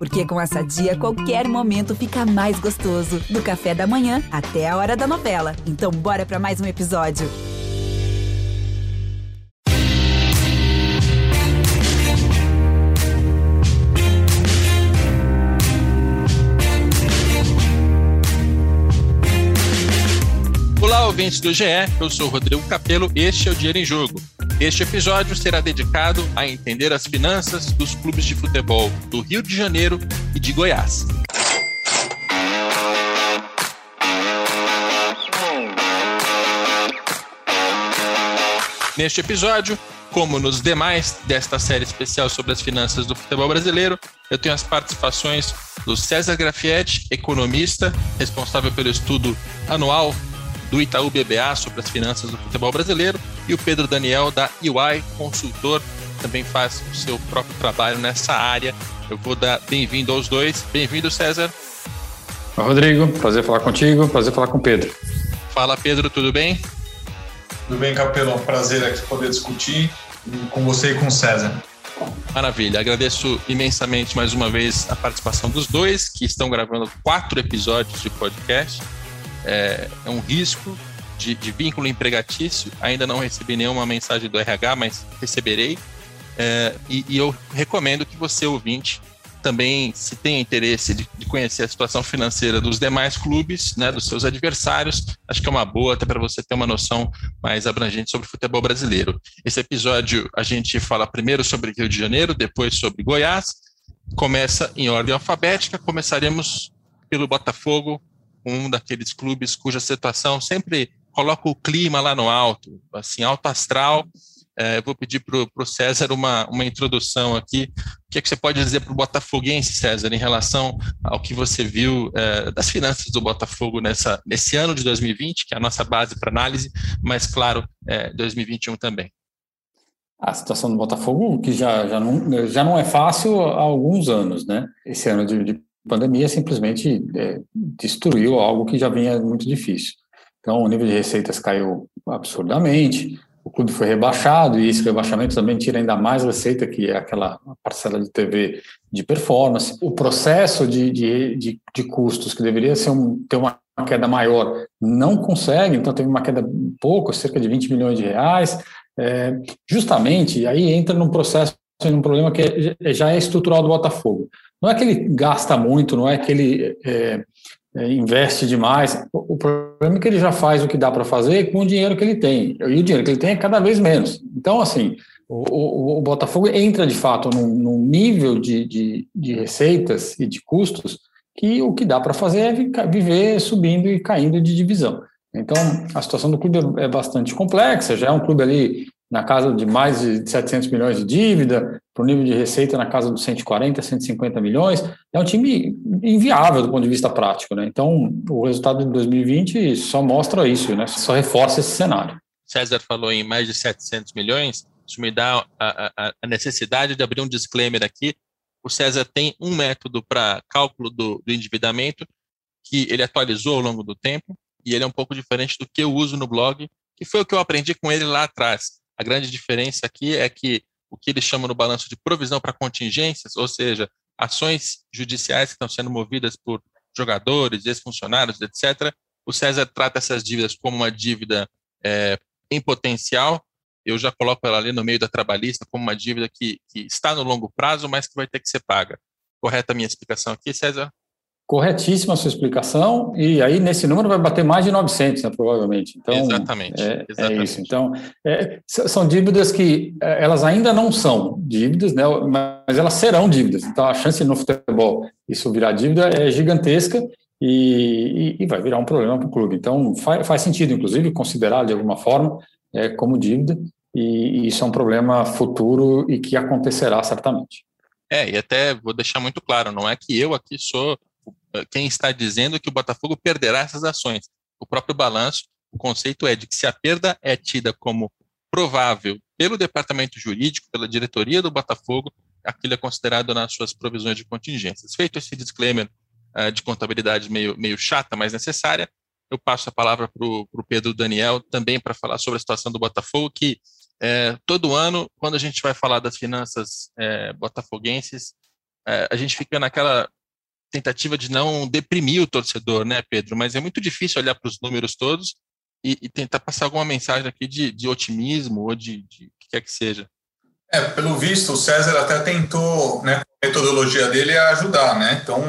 Porque com essa dia, qualquer momento fica mais gostoso. Do café da manhã até a hora da novela. Então, bora para mais um episódio. Olá, ouvintes do GE, eu sou Rodrigo Capello, este é o Dinheiro em Jogo. Este episódio será dedicado a entender as finanças dos clubes de futebol do Rio de Janeiro e de Goiás. Neste episódio, como nos demais desta série especial sobre as finanças do futebol brasileiro, eu tenho as participações do César Grafietti, economista, responsável pelo estudo anual do Itaú BBA sobre as finanças do futebol brasileiro, e o Pedro Daniel, da UI Consultor, também faz o seu próprio trabalho nessa área. Eu vou dar bem-vindo aos dois. Bem-vindo, César. Oi, Rodrigo. Prazer falar contigo. Prazer falar com o Pedro. Fala, Pedro. Tudo bem? Tudo bem, Capelão. Prazer aqui poder discutir com você e com o César. Maravilha. Agradeço imensamente mais uma vez a participação dos dois, que estão gravando quatro episódios de podcast. É, é um risco, de, de, vínculo empregatício. Ainda não recebi nenhuma mensagem do RH, mas receberei. É, e, e, eu recomendo que você, ouvinte, também, se tem interesse de, de, conhecer a situação financeira dos demais clubes, né, dos seus adversários, acho que é uma boa até para você ter uma noção mais abrangente sobre o futebol brasileiro. Esse episódio a gente fala primeiro sobre Rio de Janeiro, depois sobre Goiás. Começa em ordem alfabética. Começaremos pelo Botafogo, um daqueles clubes cuja situação sempre coloca o clima lá no alto, assim, alto astral. É, eu vou pedir para o César uma, uma introdução aqui. O que, é que você pode dizer para o Botafoguense, César, em relação ao que você viu é, das finanças do Botafogo nessa, nesse ano de 2020, que é a nossa base para análise, mas, claro, é, 2021 também? A situação do Botafogo, que já, já, não, já não é fácil há alguns anos, né? Esse ano de, de pandemia simplesmente é, destruiu algo que já vinha muito difícil. Então, o nível de receitas caiu absurdamente, o clube foi rebaixado, e esse rebaixamento também tira ainda mais receita, que é aquela parcela de TV de performance. O processo de, de, de, de custos, que deveria ser um, ter uma queda maior, não consegue, então teve uma queda pouco, cerca de 20 milhões de reais, é, justamente, aí entra num processo, num problema que é, já é estrutural do Botafogo. Não é que ele gasta muito, não é que ele é, é, investe demais. O, problema é que ele já faz o que dá para fazer com o dinheiro que ele tem. E o dinheiro que ele tem é cada vez menos. Então, assim, o, o, o Botafogo entra de fato num, num nível de, de, de, receitas e de custos que o que dá para fazer é viver subindo e caindo de divisão. Então, a situação do clube é bastante complexa, já é um clube ali na casa de mais de 700 milhões de dívida, para o nível de receita na casa dos 140, 150 milhões. É um time inviável do ponto de vista prático. Né? Então, o resultado de 2020 só mostra isso, né? só reforça esse cenário. César falou em mais de 700 milhões, isso me dá a, a, a necessidade de abrir um disclaimer aqui. O César tem um método para cálculo do, do endividamento que ele atualizou ao longo do tempo, e ele é um pouco diferente do que eu uso no blog, que foi o que eu aprendi com ele lá atrás a grande diferença aqui é que o que eles chamam no balanço de provisão para contingências, ou seja, ações judiciais que estão sendo movidas por jogadores, ex-funcionários, etc. O César trata essas dívidas como uma dívida é, em potencial. Eu já coloco ela ali no meio da trabalhista como uma dívida que, que está no longo prazo, mas que vai ter que ser paga. Correta a minha explicação aqui, César? Corretíssima a sua explicação, e aí nesse número vai bater mais de 900, né, provavelmente. Então, exatamente, é, exatamente. é isso. Então, é, são dívidas que é, elas ainda não são dívidas, né, mas elas serão dívidas. Então, a chance no futebol isso virar dívida é gigantesca e, e, e vai virar um problema para o clube. Então, faz, faz, sentido, inclusive, considerar de alguma forma é, como dívida, e, e isso é um problema futuro e que acontecerá certamente. É, e até vou deixar muito claro, não é que eu aqui sou quem está dizendo que o Botafogo perderá essas ações. O próprio balanço, o conceito é de que se a perda é tida como provável pelo departamento jurídico, pela diretoria do Botafogo, aquilo é considerado nas suas provisões de contingências. Feito esse disclaimer uh, de contabilidade meio, meio chata, mas necessária, eu passo a palavra para o Pedro Daniel também para falar sobre a situação do Botafogo, que é, todo ano, quando a gente vai falar das finanças é, botafoguenses, é, a gente fica naquela tentativa de não deprimir o torcedor, né, Pedro? Mas é muito difícil olhar para os números todos e, e, tentar passar alguma mensagem aqui de, de otimismo ou de, de que quer que seja. É, pelo visto, o César até tentou, né, a metodologia dele ajudar, né? Então,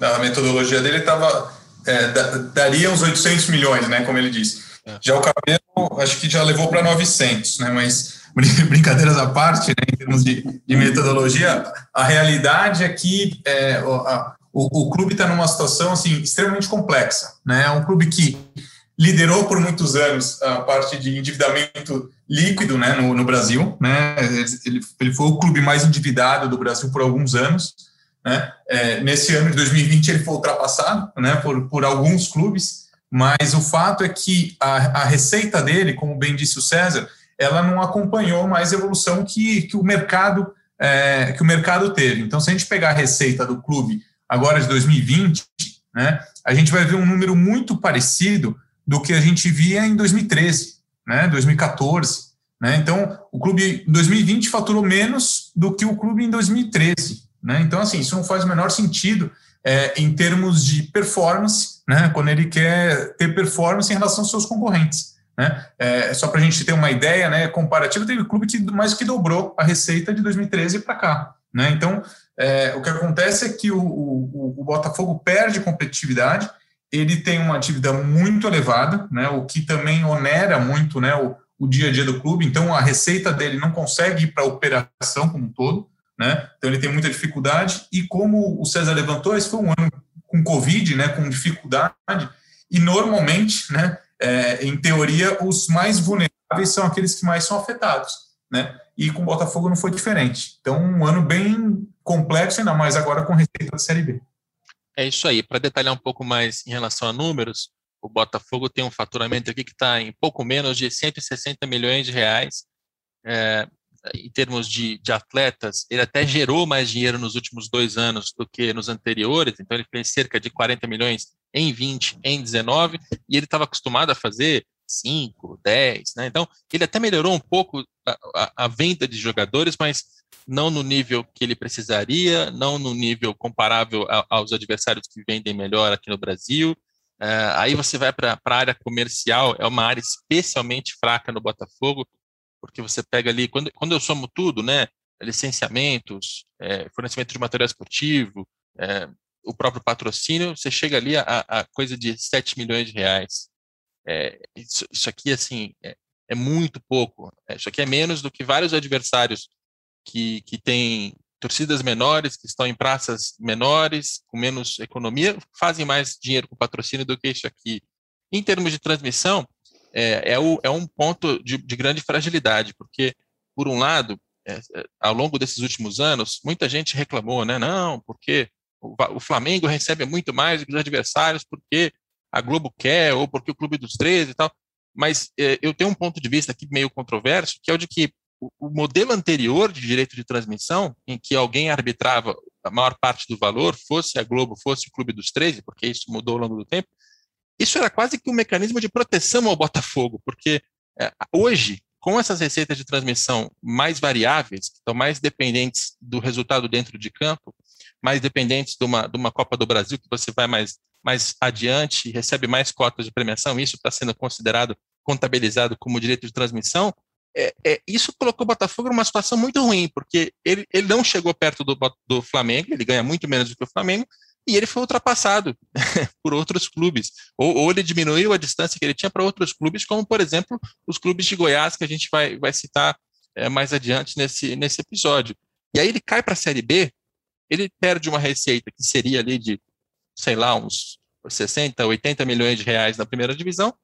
a metodologia dele estava é, daria uns 800 milhões, né, como ele disse. É. Já o Cabelo, acho que já levou para 900, né? Mas brincadeiras à parte, né, em termos de, de metodologia, a realidade é que é, a, o, o, clube está numa situação assim extremamente complexa, né? É um clube que liderou por muitos anos a parte de endividamento líquido né, no, no Brasil. Né, ele, ele foi o clube mais endividado do Brasil por alguns anos. Né, é, nesse ano de 2020 ele foi ultrapassado né, por, por alguns clubes, mas o fato é que a, a receita dele, como bem disse o César, ela não acompanhou mais a evolução que, que o mercado é, que o mercado teve. Então, se a gente pegar a receita do clube agora de 2020, né, a gente vai ver um número muito parecido do que a gente via em 2013, né, 2014. Né? Então, o clube em 2020 faturou menos do que o clube em 2013. Né? Então, assim, isso não faz o menor sentido é, em termos de performance, né, quando ele quer ter performance em relação aos seus concorrentes. Né? É, só para a gente ter uma ideia né, comparativa, teve clube que mais que dobrou a receita de 2013 para cá. Né? Então, é, o que acontece é que o, o, o Botafogo perde competitividade, ele tem uma dívida muito elevada, né, o que também onera muito né, o, o dia a dia do clube, então a receita dele não consegue ir para a operação como um todo, né, então ele tem muita dificuldade, e como o César levantou, esse foi um ano com Covid, né, com dificuldade, e normalmente, né, é, em teoria, os mais vulneráveis são aqueles que mais são afetados, né, e com o Botafogo não foi diferente. Então, um ano bem complexo, ainda mais agora com receita da Série B. É isso aí. Para detalhar um pouco mais em relação a números, o Botafogo tem um faturamento aqui que está em pouco menos de 160 milhões de reais. É, em termos de, de, atletas, ele até gerou mais dinheiro nos últimos dois anos do que nos anteriores, então ele fez cerca de 40 milhões em 20, em 19, e ele estava acostumado a fazer 5, 10, né? Então, ele até melhorou um pouco a, a, a venda de jogadores, mas não no nível que ele precisaria, não no nível comparável a, aos adversários que vendem melhor aqui no Brasil. Uh, aí você vai para a área comercial, é uma área especialmente fraca no Botafogo, porque você pega ali, quando, quando eu somo tudo, né, licenciamentos, é, fornecimento de material esportivo, é, o próprio patrocínio, você chega ali a, a coisa de 7 milhões de reais. É, isso, isso, aqui, assim, é, é muito pouco. É, isso aqui é menos do que vários adversários que, que tem torcidas menores, que estão em praças menores, com menos economia, fazem mais dinheiro com patrocínio do que isso aqui. Em termos de transmissão, é, é, o, é um ponto de, de, grande fragilidade, porque, por um lado, é, é ao longo desses últimos anos, muita gente reclamou, né? Não, porque o, o Flamengo recebe muito mais do que os adversários, porque a Globo quer, ou porque o Clube dos 13 e tal. Mas é, eu tenho um ponto de vista aqui meio controverso, que é o de que o modelo anterior de direito de transmissão, em que alguém arbitrava a maior parte do valor, fosse a Globo, fosse o Clube dos 13, porque isso mudou ao longo do tempo, isso era quase que um mecanismo de proteção ao Botafogo, porque é, hoje, com essas receitas de transmissão mais variáveis, que estão mais dependentes do resultado dentro de campo, mais dependentes de uma, de uma Copa do Brasil, que você vai mais, mais adiante recebe mais cotas de premiação, isso está sendo considerado, contabilizado como direito de transmissão, é, é, isso colocou o Botafogo numa situação muito ruim, porque ele, ele não chegou perto do, do Flamengo, ele ganha muito menos do que o Flamengo, e ele foi ultrapassado por outros clubes. Ou, ou, ele diminuiu a distância que ele tinha para outros clubes, como, por exemplo, os clubes de Goiás, que a gente vai, vai citar é, mais adiante nesse, nesse episódio. E aí ele cai para a Série B, ele perde uma receita que seria ali de, sei lá, uns 60, 80 milhões de reais na primeira divisão,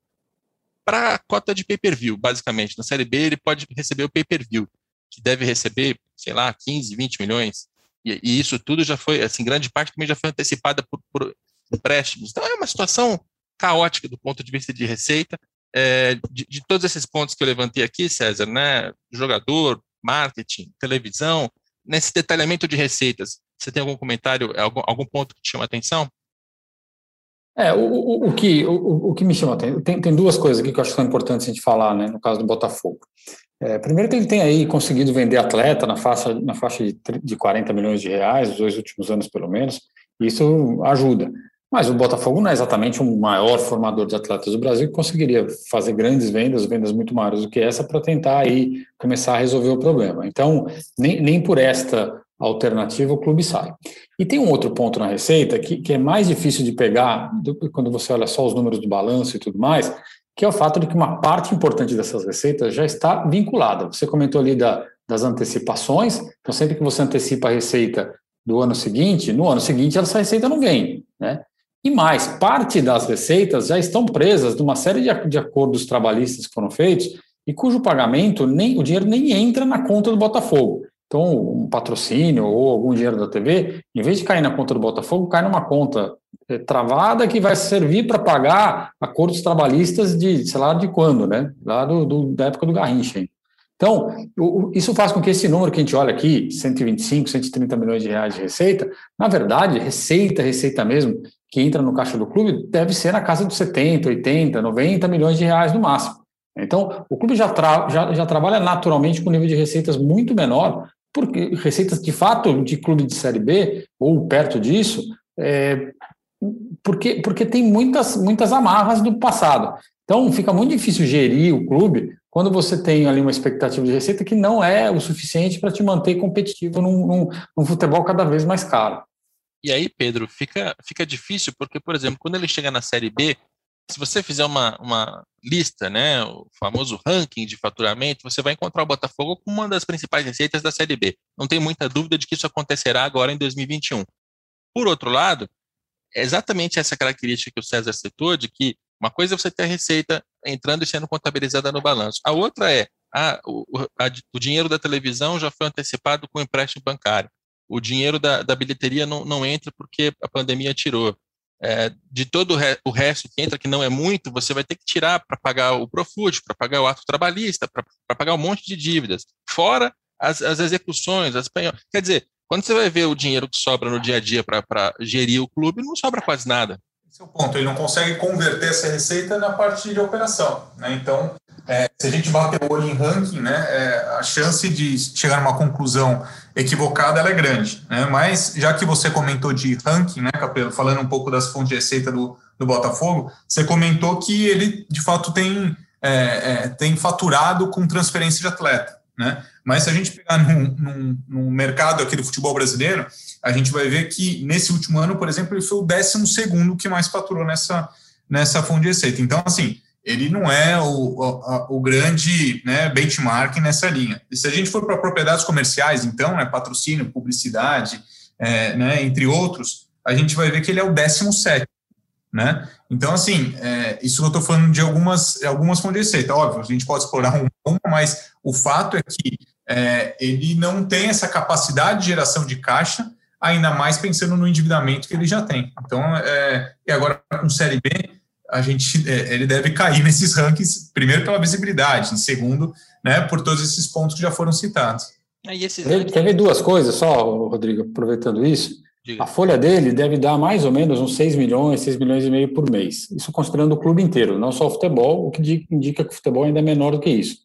para a cota de pay-per-view, basicamente. Na Série B, ele pode receber o pay-per-view, que deve receber, sei lá, 15, 20 milhões. E, e, isso tudo já foi, assim, grande parte também já foi antecipada por, por empréstimos. Então, é uma situação caótica do ponto de vista de receita. É, de, de, todos esses pontos que eu levantei aqui, César, né, jogador, marketing, televisão, nesse detalhamento de receitas, você tem algum comentário, algum, algum ponto que te chama atenção? É, o, o, o que, o, o, que me chama tem, tem duas coisas aqui que eu acho que são importantes a gente falar, né, no caso do Botafogo. É, primeiro que ele tem aí conseguido vender atleta na faixa, na faixa de, de 40 milhões de reais, os dois últimos anos pelo menos, isso ajuda. Mas o Botafogo não é exatamente o maior formador de atletas do Brasil que conseguiria fazer grandes vendas, vendas muito maiores do que essa, para tentar aí começar a resolver o problema. Então, nem, nem por esta alternativa o clube sai. E tem um outro ponto na receita que, que é mais difícil de pegar do, quando você olha só os números do balanço e tudo mais, que é o fato de que uma parte importante dessas receitas já está vinculada. Você comentou ali da, das antecipações, então sempre que você antecipa a receita do ano seguinte, no ano seguinte essa receita não vem, né? E mais, parte das receitas já estão presas numa série de, de acordos trabalhistas que foram feitos e cujo pagamento, nem o dinheiro nem entra na conta do Botafogo. Então, um patrocínio ou algum dinheiro da TV, em vez de cair na conta do Botafogo, cai numa conta eh, travada que vai servir para pagar acordos trabalhistas de, sei lá, de quando, né? Lá do, do da época do Garrincha. Então, o, isso faz com que esse número que a gente olha aqui, 125, 130 milhões de reais de receita, na verdade, receita, receita mesmo, que entra no caixa do clube, deve ser na casa dos 70, 80, 90 milhões de reais no máximo. Então, o clube já, tra já, já trabalha naturalmente com um nível de receitas muito menor, porque receitas de fato de clube de Série B, ou perto disso, é, porque, porque tem muitas, muitas amarras do passado. Então, fica muito difícil gerir o clube quando você tem ali uma expectativa de receita que não é o suficiente para te manter competitivo num, num, num, futebol cada vez mais caro. E aí, Pedro, fica, fica difícil, porque, por exemplo, quando ele chega na Série B, se você fizer uma, uma lista, né, o famoso ranking de faturamento, você vai encontrar o Botafogo como uma das principais receitas da Série B. Não tem muita dúvida de que isso acontecerá agora em 2021. Por outro lado, é exatamente essa característica que o César citou, de que uma coisa é você ter a receita entrando e sendo contabilizada no balanço. A outra é, a, o, a, o dinheiro da televisão já foi antecipado com o empréstimo bancário. O dinheiro da, da bilheteria não, não entra porque a pandemia tirou é, de todo o, re, o, resto que entra, que não é muito, você vai ter que tirar para pagar o Profut, para pagar o ato trabalhista, para pagar um monte de dívidas, fora as, as execuções, as Quer dizer, quando você vai ver o dinheiro que sobra no dia a dia para gerir o clube, não sobra quase nada. Esse é ponto, ele não consegue converter essa receita na parte de operação. Né? Então, é, se a gente bater o olho em ranking, né, é, a chance de chegar a uma conclusão equivocada é grande. Né? Mas, já que você comentou de ranking, né, Capelo, falando um pouco das fontes de receita do, do Botafogo, você comentou que ele, de fato, tem, é, é tem faturado com transferência de atleta. Né? Mas se a gente pegar no, no, no, mercado aqui do futebol brasileiro, a gente vai ver que nesse último ano, por exemplo, ele foi o décimo segundo que mais faturou nessa, nessa fonte de receita. Então, assim, ele não é o, o, o grande né, benchmark nessa linha. E se a gente for para propriedades comerciais, então, né, patrocínio, publicidade, é, né, entre outros, a gente vai ver que ele é o 17. Né? Então, assim, é, isso eu estou falando de algumas, algumas fontes de receita. Óbvio, a gente pode explorar uma, mas o fato é que é, ele não tem essa capacidade de geração de caixa, ainda mais pensando no endividamento que ele já tem. Então, é, e agora com Série B, a gente, é, ele deve cair nesses rankings, primeiro pela visibilidade, em segundo, né, por todos esses pontos que já foram citados. Quer ver duas coisas só, Rodrigo, aproveitando isso? Diga. A folha dele deve dar mais ou menos uns 6 milhões, 6 milhões e meio por mês. Isso considerando o clube inteiro, não só o futebol, o que indica que o futebol ainda é menor do que isso.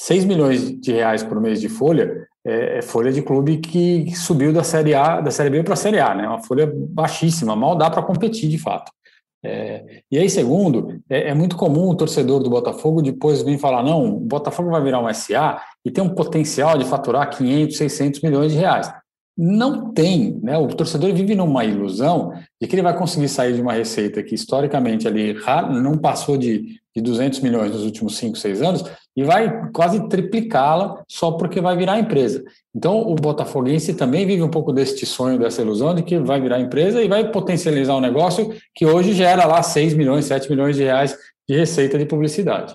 6 milhões de reais por mês de folha é, é folha de clube que subiu da Série A, da Série B para a Série A, né? Uma folha baixíssima, mal dá para competir de fato. É, e aí, segundo, é, é, muito comum o torcedor do Botafogo depois vir falar: não, o Botafogo vai virar um SA e tem um potencial de faturar 500, 600 milhões de reais. Não tem, né? O torcedor vive numa ilusão de que ele vai conseguir sair de uma receita que historicamente ali não passou de, de 200 milhões nos últimos 5, 6 anos e vai quase triplicá-la só porque vai virar empresa. Então, o botafoguense também vive um pouco deste sonho, dessa ilusão de que vai virar empresa e vai potencializar um negócio que hoje gera lá 6 milhões, 7 milhões de reais de receita de publicidade.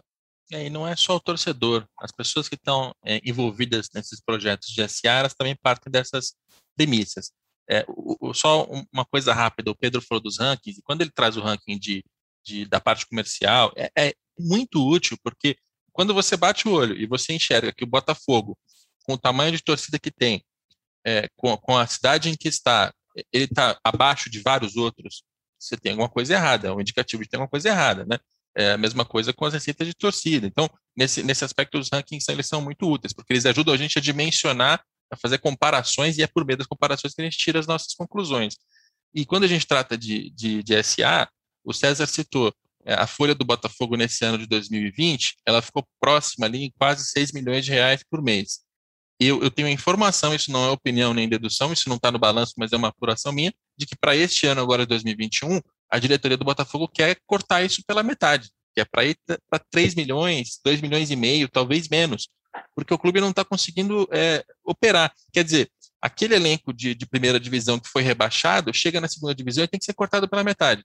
É, e não é só o torcedor, as pessoas que estão é, envolvidas nesses projetos de SA, elas também partem dessas premissas. É, o, o, só uma coisa rápida, o Pedro falou dos rankings, e quando ele traz o ranking de, de da parte comercial, é, é muito útil, porque quando você bate o olho e você enxerga que o Botafogo, com o tamanho de torcida que tem, é, com, com, a cidade em que está, ele está abaixo de vários outros, você tem alguma coisa errada, é um indicativo de ter alguma coisa errada, né? É a mesma coisa com as receitas de torcida. Então, nesse, nesse aspecto, os rankings eles são muito úteis, porque eles ajudam a gente a dimensionar, a fazer comparações, e é por meio das comparações que a gente tira as nossas conclusões. E quando a gente trata de, de, de SA, o César citou a folha do Botafogo nesse ano de 2020, ela ficou próxima ali em quase 6 milhões de reais por mês. Eu, eu tenho informação, isso não é opinião nem dedução, isso não está no balanço, mas é uma apuração minha, de que para este ano, agora 2021, a diretoria do Botafogo quer cortar isso pela metade, que é para ir para 3 milhões, 2 milhões e meio, talvez menos, porque o clube não está conseguindo é, operar. Quer dizer, aquele elenco de, de, primeira divisão que foi rebaixado, chega na segunda divisão e tem que ser cortado pela metade.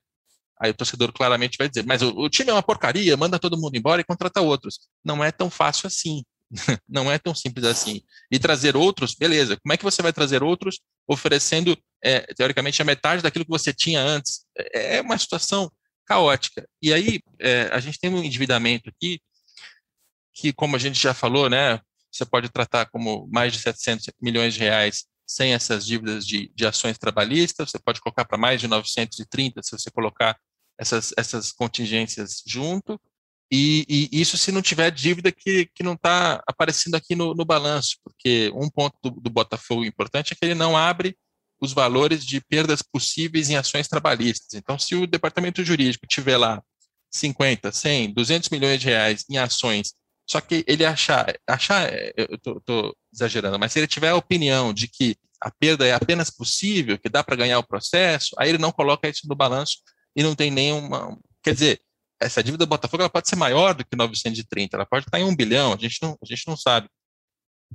Aí o torcedor claramente vai dizer, mas o, o time é uma porcaria, manda todo mundo embora e contrata outros. Não é tão fácil assim. não é tão simples assim. E trazer outros, beleza. Como é que você vai trazer outros oferecendo, é, teoricamente, a metade daquilo que você tinha antes? É, é uma situação caótica. E aí, é, a gente tem um endividamento aqui, que, como a gente já falou, né, você pode tratar como mais de 700 milhões de reais sem essas dívidas de, de ações trabalhistas, você pode colocar para mais de 930 se você colocar essas, essas contingências junto, e, e, isso se não tiver dívida que, que não está aparecendo aqui no, no balanço, porque um ponto do, do, Botafogo importante é que ele não abre os valores de perdas possíveis em ações trabalhistas. Então, se o departamento jurídico tiver lá 50, 100, 200 milhões de reais em ações, só que ele achar, achar eu estou exagerando, mas se ele tiver a opinião de que a perda é apenas possível, que dá para ganhar o processo, aí ele não coloca isso no balanço e não tem nenhuma. Quer dizer, essa dívida do Botafogo ela pode ser maior do que 930, ela pode estar em um bilhão, a gente não, a gente não sabe.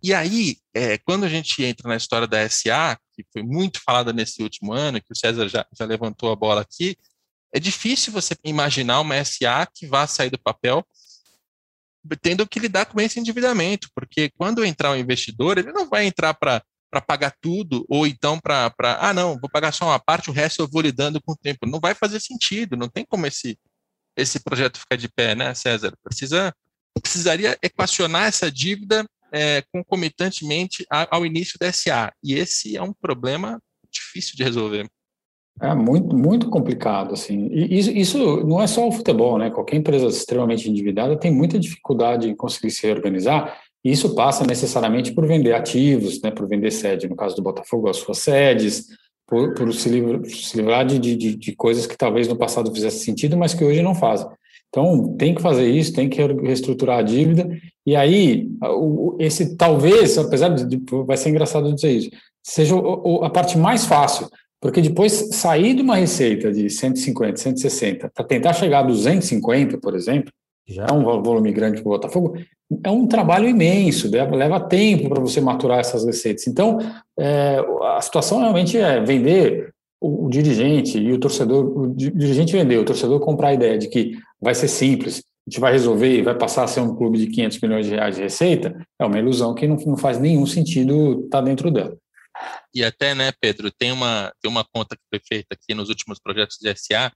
E aí, é, quando a gente entra na história da SA, que foi muito falada nesse último ano, que o César já, já levantou a bola aqui, é difícil você imaginar uma SA que vá sair do papel tendo que lidar com esse endividamento, porque quando entrar o um investidor, ele não vai entrar para para pagar tudo, ou então para, ah, não, vou pagar só uma parte, o resto eu vou lidando com o tempo. Não vai fazer sentido, não tem como esse, esse projeto ficar de pé, né, César? Precisa, precisaria equacionar essa dívida é, concomitantemente ao início da SA. E esse é um problema difícil de resolver. É muito, muito complicado, assim. E isso, isso não é só o futebol, né? Qualquer empresa extremamente endividada tem muita dificuldade em conseguir se reorganizar. E isso passa necessariamente por vender ativos, né? Por vender sede, no caso do Botafogo, as suas sedes, por, por se, livrar, se livrar de, de, de, coisas que talvez no passado fizesse sentido, mas que hoje não fazem. Então, tem que fazer isso, tem que reestruturar a dívida, e aí, esse talvez, apesar de, vai ser engraçado dizer isso, seja a parte mais fácil, porque depois sair de uma receita de 150, 160, para tentar chegar a 250, por exemplo, já é um volume grande para o Botafogo, é um trabalho imenso, leva tempo para você maturar essas receitas. Então, é, a situação realmente é vender o, o, dirigente e o torcedor, o dirigente vender, o torcedor comprar a ideia de que vai ser simples, a gente vai resolver e vai passar a ser um clube de 500 milhões de reais de receita, é uma ilusão que não, não faz nenhum sentido estar tá dentro dela. E até, né, Pedro, tem uma, tem uma conta que foi feita aqui nos últimos projetos de SA,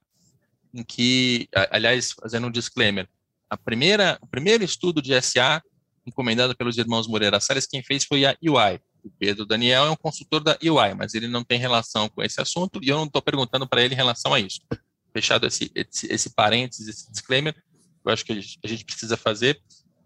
em que, aliás, fazendo um disclaimer, a primeira, o primeiro estudo de SA encomendado pelos irmãos Moreira Salles, quem fez foi a UI. O Pedro Daniel é um consultor da UI, mas ele não tem relação com esse assunto e eu não estou perguntando para ele em relação a isso. Fechado esse, esse, esse parênteses, esse disclaimer, eu acho que a gente precisa fazer.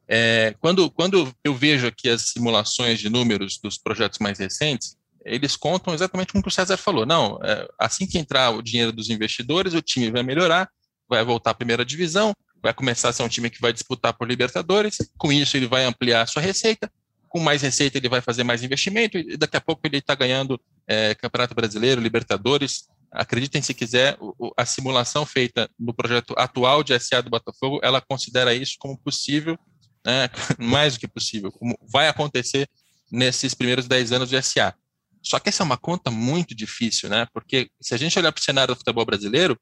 É, quando, quando eu vejo aqui as simulações de números dos projetos mais recentes, eles contam exatamente como o César falou. Não, é, assim que entrar o dinheiro dos investidores, o time vai melhorar, vai voltar à primeira divisão, vai começar a ser um time que vai disputar por Libertadores, com isso ele vai ampliar a sua receita, com mais receita ele vai fazer mais investimento, e daqui a pouco ele está ganhando é, Campeonato Brasileiro, Libertadores. Acreditem se quiser, a simulação feita no projeto atual de SA do Botafogo, ela considera isso como possível, né, mais do que possível, como vai acontecer nesses primeiros 10 anos de SA. Só que essa é uma conta muito difícil, né? Porque se a gente olhar para o cenário do futebol brasileiro,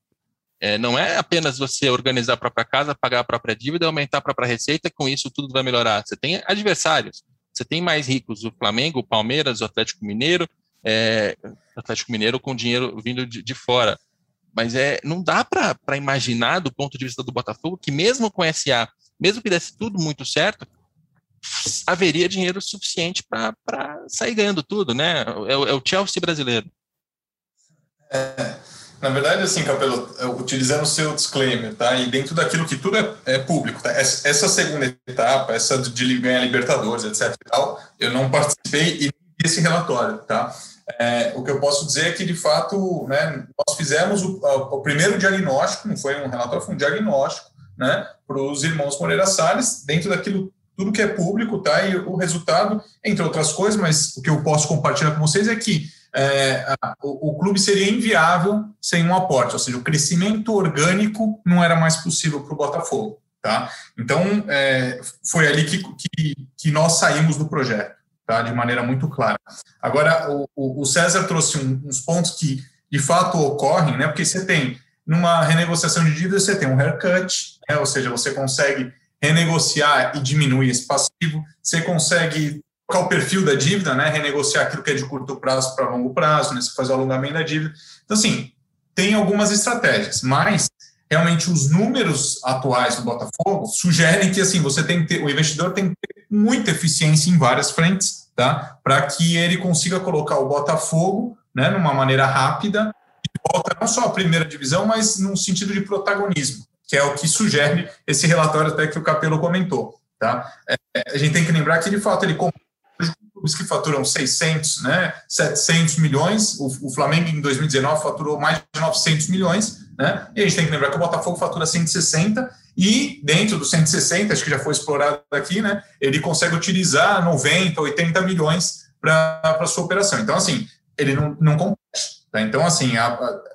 é, não é apenas você organizar a própria casa, pagar a própria dívida, aumentar a própria receita, com isso tudo vai melhorar. Você tem adversários. Você tem mais ricos, o Flamengo, o Palmeiras, o Atlético Mineiro, é, Atlético Mineiro com dinheiro vindo de, de fora. Mas é, não dá para imaginar, do ponto de vista do Botafogo, que mesmo com SA, mesmo que desse tudo muito certo, haveria dinheiro suficiente para sair ganhando tudo, né? É, é o Chelsea brasileiro. É, Na verdade, assim, Capelo, utilizando o seu disclaimer, tá? E dentro daquilo que tudo é, é público, tá? Essa, essa, segunda etapa, essa de ganhar Libertadores, etc e tal, eu não participei e esse relatório, tá? É, o que eu posso dizer é que, de fato, né, nós fizemos o, o, primeiro diagnóstico, não foi um relatório, foi um diagnóstico, né, para os irmãos Moreira Salles, dentro daquilo tudo que é público, tá? E o resultado, entre outras coisas, mas o que eu posso compartilhar com vocês é que é, o, o, clube seria inviável sem um aporte, ou seja, o crescimento orgânico não era mais possível para o Botafogo. Tá? Então, é, foi ali que, que, que, nós saímos do projeto, tá? de maneira muito clara. Agora, o, o César trouxe um, uns pontos que de fato ocorrem, né? porque você tem, numa renegociação de dívida, você tem um haircut, né? ou seja, você consegue renegociar e diminuir esse passivo, você consegue trocar o perfil da dívida, né, renegociar aquilo que é de curto prazo para longo prazo, né, você faz o alongamento da dívida. Então, assim, tem algumas estratégias, mas realmente os números atuais do Botafogo sugerem que assim você tem que ter, o investidor tem que ter muita eficiência em várias frentes, tá? Para que ele consiga colocar o Botafogo, né, numa maneira rápida, de volta não só à primeira divisão, mas num sentido de protagonismo, que é o que sugere esse relatório até que o Capelo comentou, tá? É, a gente tem que lembrar que de fato ele clubes que faturam 600, né, 700 milhões. O, o, Flamengo em 2019 faturou mais de 900 milhões, né? E a gente tem que lembrar que o Botafogo fatura 160 e dentro dos 160, acho que já foi explorado aqui, né? Ele consegue utilizar 90, 80 milhões para a sua operação. Então, assim, ele não, não compete. Tá? Então, assim, a,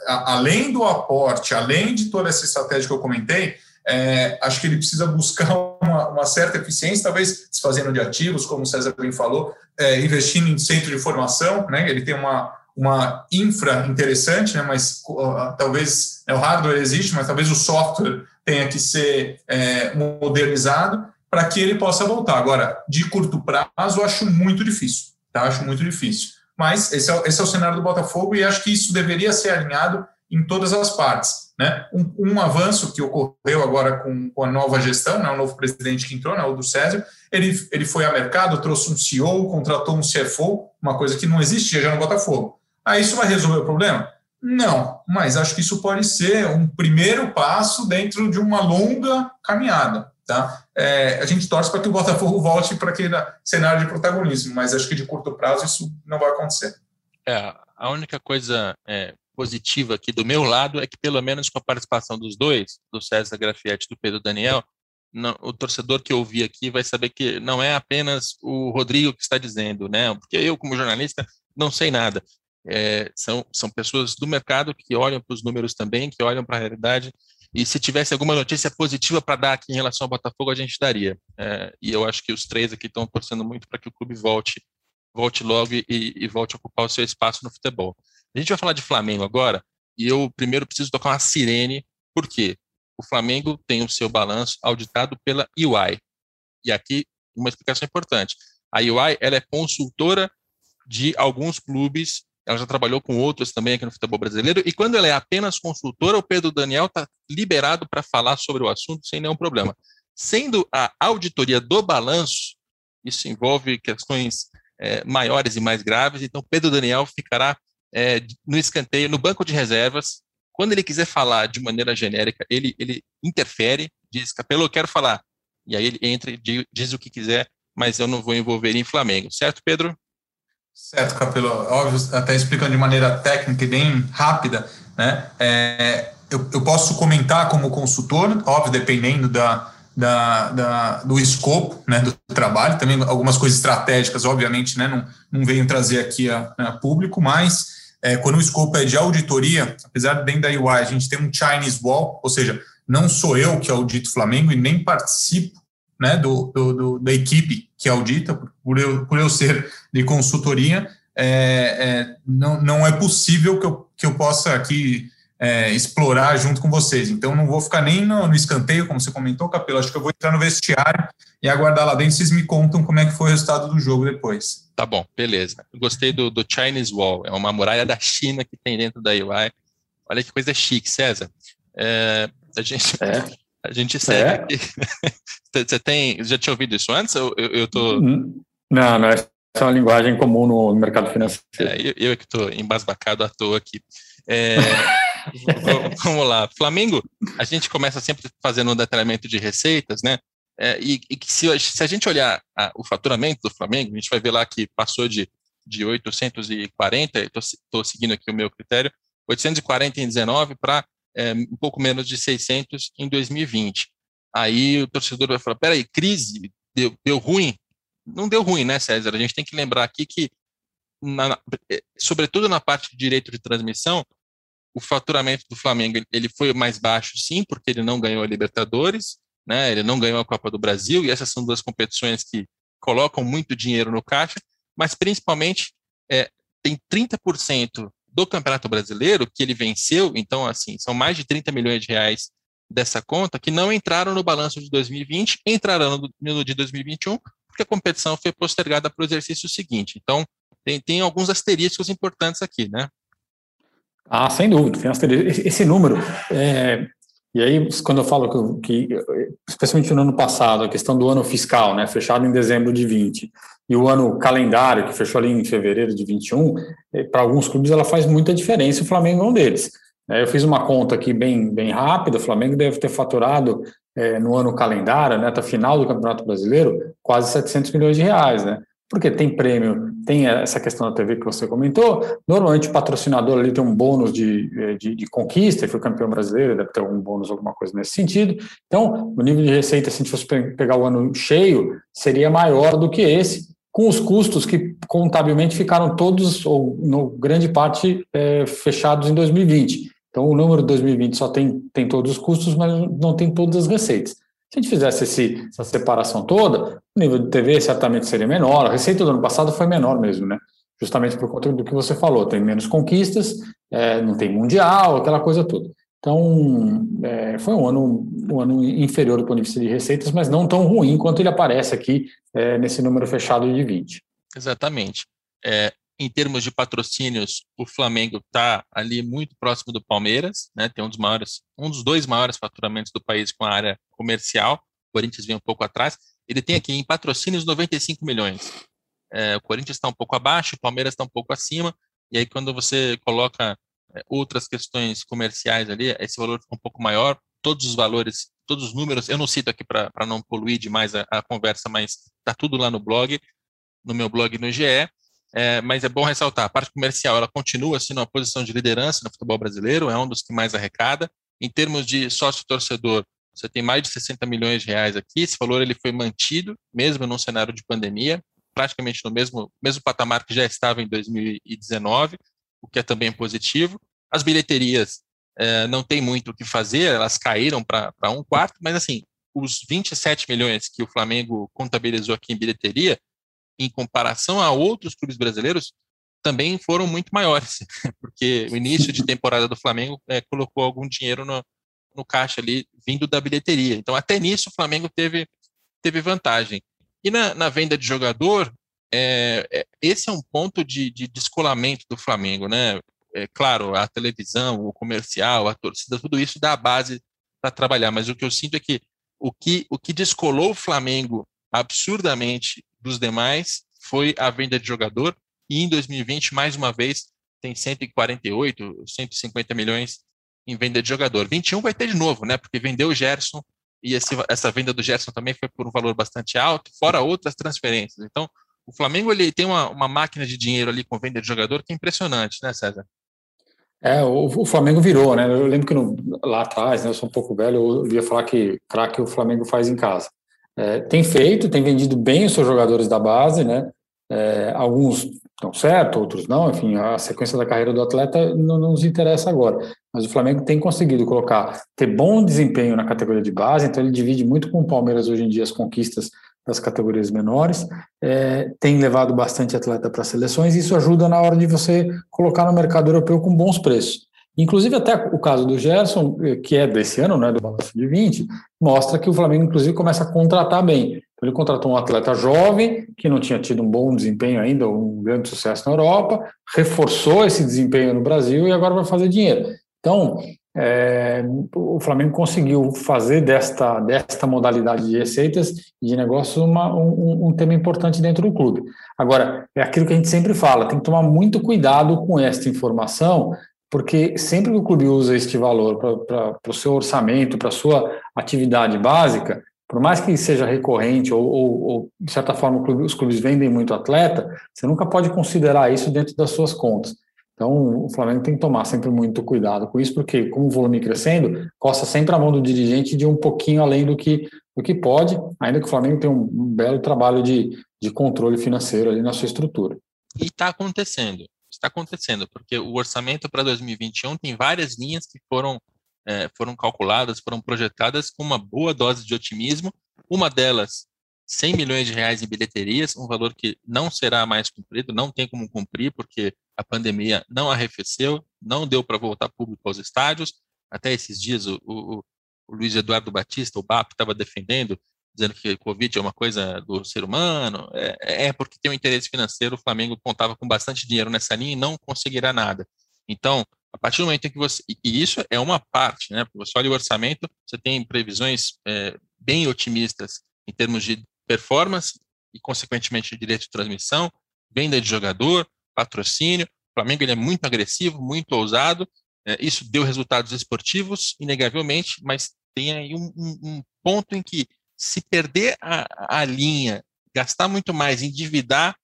a, além do aporte, além de toda essa estratégia que eu comentei, é, acho que ele precisa buscar uma, uma, certa eficiência, talvez desfazendo de ativos, como o César bem falou, é, investindo em centro de formação, né? Ele tem uma, uma infra interessante, né? Mas uh, talvez né, o hardware existe, mas talvez o software tenha que ser é, modernizado para que ele possa voltar. Agora, de curto prazo, eu acho muito difícil, tá? Acho muito difícil. Mas esse é, esse é o cenário do Botafogo e acho que isso deveria ser alinhado em todas as partes. Né? Um, um, avanço que ocorreu agora com, com, a nova gestão, né, o novo presidente que entrou, né, o do César, ele, ele foi ao mercado, trouxe um CEO, contratou um CFO, uma coisa que não existia já no Botafogo. Aí isso vai resolver o problema? Não, mas acho que isso pode ser um primeiro passo dentro de uma longa caminhada. Tá? É, a gente torce para que o Botafogo volte para aquele cenário de protagonismo, mas acho que de curto prazo isso não vai acontecer. É, a única coisa é, positiva aqui do meu lado é que, pelo menos com a participação dos dois, do César Grafietti e do Pedro Daniel, não, o torcedor que ouvir aqui vai saber que não é apenas o Rodrigo que está dizendo, né? Porque eu, como jornalista, não sei nada. É, são, são pessoas do mercado que olham para os números também, que olham para a realidade. E se tivesse alguma notícia positiva para dar aqui em relação ao Botafogo, a gente daria. É, e eu acho que os três aqui estão torcendo muito para que o clube volte, volte logo e, e volte a ocupar o seu espaço no futebol. A gente vai falar de Flamengo agora, e eu primeiro preciso tocar uma sirene, por quê? O Flamengo tem o seu balanço auditado pela UI. E aqui uma explicação importante. A UI ela é consultora de alguns clubes, ela já trabalhou com outros também aqui no futebol brasileiro, e quando ela é apenas consultora, o Pedro Daniel está liberado para falar sobre o assunto sem nenhum problema. Sendo a auditoria do balanço, isso envolve questões é, maiores e mais graves, então Pedro Daniel ficará é, no escanteio, no banco de reservas. Quando ele quiser falar de maneira genérica, ele, ele interfere, diz, Capelo, eu quero falar. E aí ele entra e diz o que quiser, mas eu não vou envolver em Flamengo. Certo, Pedro? Certo, Capelo. Óbvio, até explicando de maneira técnica e bem rápida, né? É, eu, eu posso comentar como consultor, óbvio, dependendo da, da, da, do escopo né, do trabalho, também algumas coisas estratégicas, obviamente, né, não, não venho trazer aqui a, a público, mas é, quando o escopo é de auditoria, apesar de dentro da UI a gente tem um Chinese Wall, ou seja, não sou eu que audito Flamengo e nem participo né, do, do, do da equipe que audita, por eu, por eu ser de consultoria, é, é, não, não é possível que eu, que eu possa aqui é, explorar junto com vocês. Então, não vou ficar nem no, no, escanteio, como você comentou, Capelo. Acho que eu vou entrar no vestiário e aguardar lá dentro. Vocês me contam como é que foi o resultado do jogo depois. Tá bom, beleza. Eu gostei do, do Chinese Wall. É uma muralha da China que tem dentro da UI. Olha que coisa chique, César. É, a gente, é. a gente segue é. aqui. Você tem, já tinha ouvido isso antes? Ou eu, eu tô... Hum, não, não. Essa é uma linguagem comum no mercado financeiro. É, eu, eu que estou embasbacado à toa aqui. É, Vamos lá. Flamengo, a gente começa sempre fazendo um detalhamento de receitas, né? É, e, e se, se, a gente olhar a, o faturamento do Flamengo, a gente vai ver lá que passou de, de 840, estou seguindo aqui o meu critério, 840 em 19 para é, um pouco menos de 600 em 2020. Aí o torcedor vai falar, peraí, crise, deu, deu ruim? Não deu ruim, né, César? A gente tem que lembrar aqui que, na, é, sobretudo na parte de direito de transmissão, o faturamento do Flamengo ele foi mais baixo, sim, porque ele não ganhou a Libertadores, né? Ele não ganhou a Copa do Brasil e essas são duas competições que colocam muito dinheiro no caixa, mas principalmente é, tem 30% do Campeonato Brasileiro que ele venceu, então assim são mais de 30 milhões de reais dessa conta que não entraram no balanço de 2020, entrarão no, de 2021 porque a competição foi postergada para o exercício seguinte. Então tem, tem alguns asteriscos importantes aqui, né? Ah, sem dúvida. Esse número, é, e aí, quando eu falo que, que, especialmente no ano passado, a questão do ano fiscal, né, fechado em dezembro de 20, e o ano calendário, que fechou ali em fevereiro de 21, eh, para alguns clubes ela faz muita diferença, o Flamengo é um deles. É, eu fiz uma conta aqui bem, bem rápida, o Flamengo deve ter faturado é, no ano calendário, até final do Campeonato Brasileiro, quase 700 milhões de reais, né? Porque tem prêmio, tem essa questão da TV que você comentou. Normalmente o patrocinador ali tem um bônus de, de, de conquista, foi campeão brasileiro, deve ter algum bônus, alguma coisa nesse sentido. Então, o nível de receita, se a gente fosse pegar o ano cheio, seria maior do que esse, com os custos que contabilmente ficaram todos, ou no grande parte, é, fechados em 2020. Então, o número de 2020 só tem, tem todos os custos, mas não tem todas as receitas. Se a gente fizesse esse, essa separação toda, o nível de TV certamente seria menor. A receita do ano passado foi menor mesmo, né? Justamente por conta do que você falou. Tem menos conquistas, é, não tem mundial, aquela coisa toda. Então, é, foi um ano, um ano inferior do ponto de vista de receitas, mas não tão ruim quanto ele aparece aqui é, nesse número fechado de 20. Exatamente. É, em termos de patrocínios, o Flamengo está ali muito próximo do Palmeiras, né? Tem um dos maiores, um dos dois maiores faturamentos do país com a área comercial. O Corinthians vem um pouco atrás. Ele tem aqui em patrocínios 95 milhões. É, o Corinthians está um pouco abaixo, o Palmeiras está um pouco acima. E aí quando você coloca é, outras questões comerciais ali, esse valor fica um pouco maior. Todos os valores, todos os números, eu não cito aqui para não poluir demais a, a conversa, mas está tudo lá no blog, no meu blog no GE. É, mas é bom ressaltar, a parte comercial ela continua sendo uma posição de liderança no futebol brasileiro, é um dos que mais arrecada. Em termos de sócio-torcedor, você tem mais de 60 milhões de reais aqui, esse valor ele foi mantido, mesmo num cenário de pandemia, praticamente no mesmo, mesmo patamar que já estava em 2019, o que é também positivo. As bilheterias é, não tem muito o que fazer, elas caíram para um quarto, mas assim, os 27 milhões que o Flamengo contabilizou aqui em bilheteria, em comparação a outros clubes brasileiros, também foram muito maiores, porque o início de temporada do Flamengo é, colocou algum dinheiro no, no caixa ali, vindo da bilheteria. Então, até nisso, o Flamengo teve, teve vantagem. E na, na venda de jogador, é, é, esse é um ponto de, de descolamento do Flamengo, né? É, claro, a televisão, o comercial, a torcida, tudo isso dá a base para trabalhar, mas o que eu sinto é que o que, o que descolou o Flamengo absurdamente dos demais foi a venda de jogador, e em 2020, mais uma vez, tem 148, 150 milhões em venda de jogador. 21 vai ter de novo, né? Porque vendeu o Gerson, e esse, essa venda do Gerson também foi por um valor bastante alto, fora outras transferências. Então, o Flamengo ele tem uma, uma máquina de dinheiro ali com venda de jogador que é impressionante, né, César? É, o, o Flamengo virou, né? Eu lembro que no, lá atrás, né, eu sou um pouco velho, eu ia falar que craque o Flamengo faz em casa. É, tem feito, tem vendido bem os seus jogadores da base, né? É, alguns estão certo, outros não, enfim, a sequência da carreira do atleta não, não, nos interessa agora. Mas o Flamengo tem conseguido colocar, ter bom desempenho na categoria de base, então ele divide muito com o Palmeiras hoje em dia as conquistas das categorias menores, é, tem levado bastante atleta para seleções, e isso ajuda na hora de você colocar no mercado europeu com bons preços. Inclusive, até o caso do Gerson, eh, que é desse ano, né, do balanço de 20, mostra que o Flamengo, inclusive, começa a contratar bem. Então, ele contratou um atleta jovem, que não tinha tido um bom desempenho ainda, um grande sucesso na Europa, reforçou esse desempenho no Brasil e agora vai fazer dinheiro. Então, é, o Flamengo conseguiu fazer desta, desta modalidade de receitas e de negócios uma, um, um, tema importante dentro do clube. Agora, é aquilo que a gente sempre fala, tem que tomar muito cuidado com esta informação, porque sempre que o clube usa este valor para o seu orçamento, para a sua atividade básica, por mais que seja recorrente ou, ou, ou de certa forma, clube, os clubes vendem muito atleta, você nunca pode considerar isso dentro das suas contas. Então, o Flamengo tem que tomar sempre muito cuidado com isso, porque, como o volume crescendo, costa sempre a mão do dirigente de um pouquinho além do que, do que pode, ainda que o Flamengo tenha um, um belo trabalho de, de controle financeiro ali na sua estrutura. E está acontecendo, está acontecendo, porque o orçamento para 2021 tem várias linhas que foram, é, foram calculadas, foram projetadas com uma boa dose de otimismo. Uma delas 100 milhões de reais em bilheterias, um valor que não será mais cumprido, não tem como cumprir, porque a pandemia não arrefeceu, não deu para voltar público aos estádios. Até esses dias, o, o, o Luiz Eduardo Batista, o BAP, estava defendendo, dizendo que o Covid é uma coisa do ser humano. É, é porque tem um interesse financeiro, o Flamengo contava com bastante dinheiro nessa linha e não conseguirá nada. Então, a partir do momento em que você. E isso é uma parte, né? Porque você olha o orçamento, você tem previsões é, bem otimistas em termos de performance e, consequentemente, direito de transmissão, venda de jogador, patrocínio. O Flamengo ele é muito agressivo, muito ousado. É, isso deu resultados esportivos, inegavelmente, mas tem aí um, um, um ponto em que, se perder a, a linha, gastar muito mais, endividar,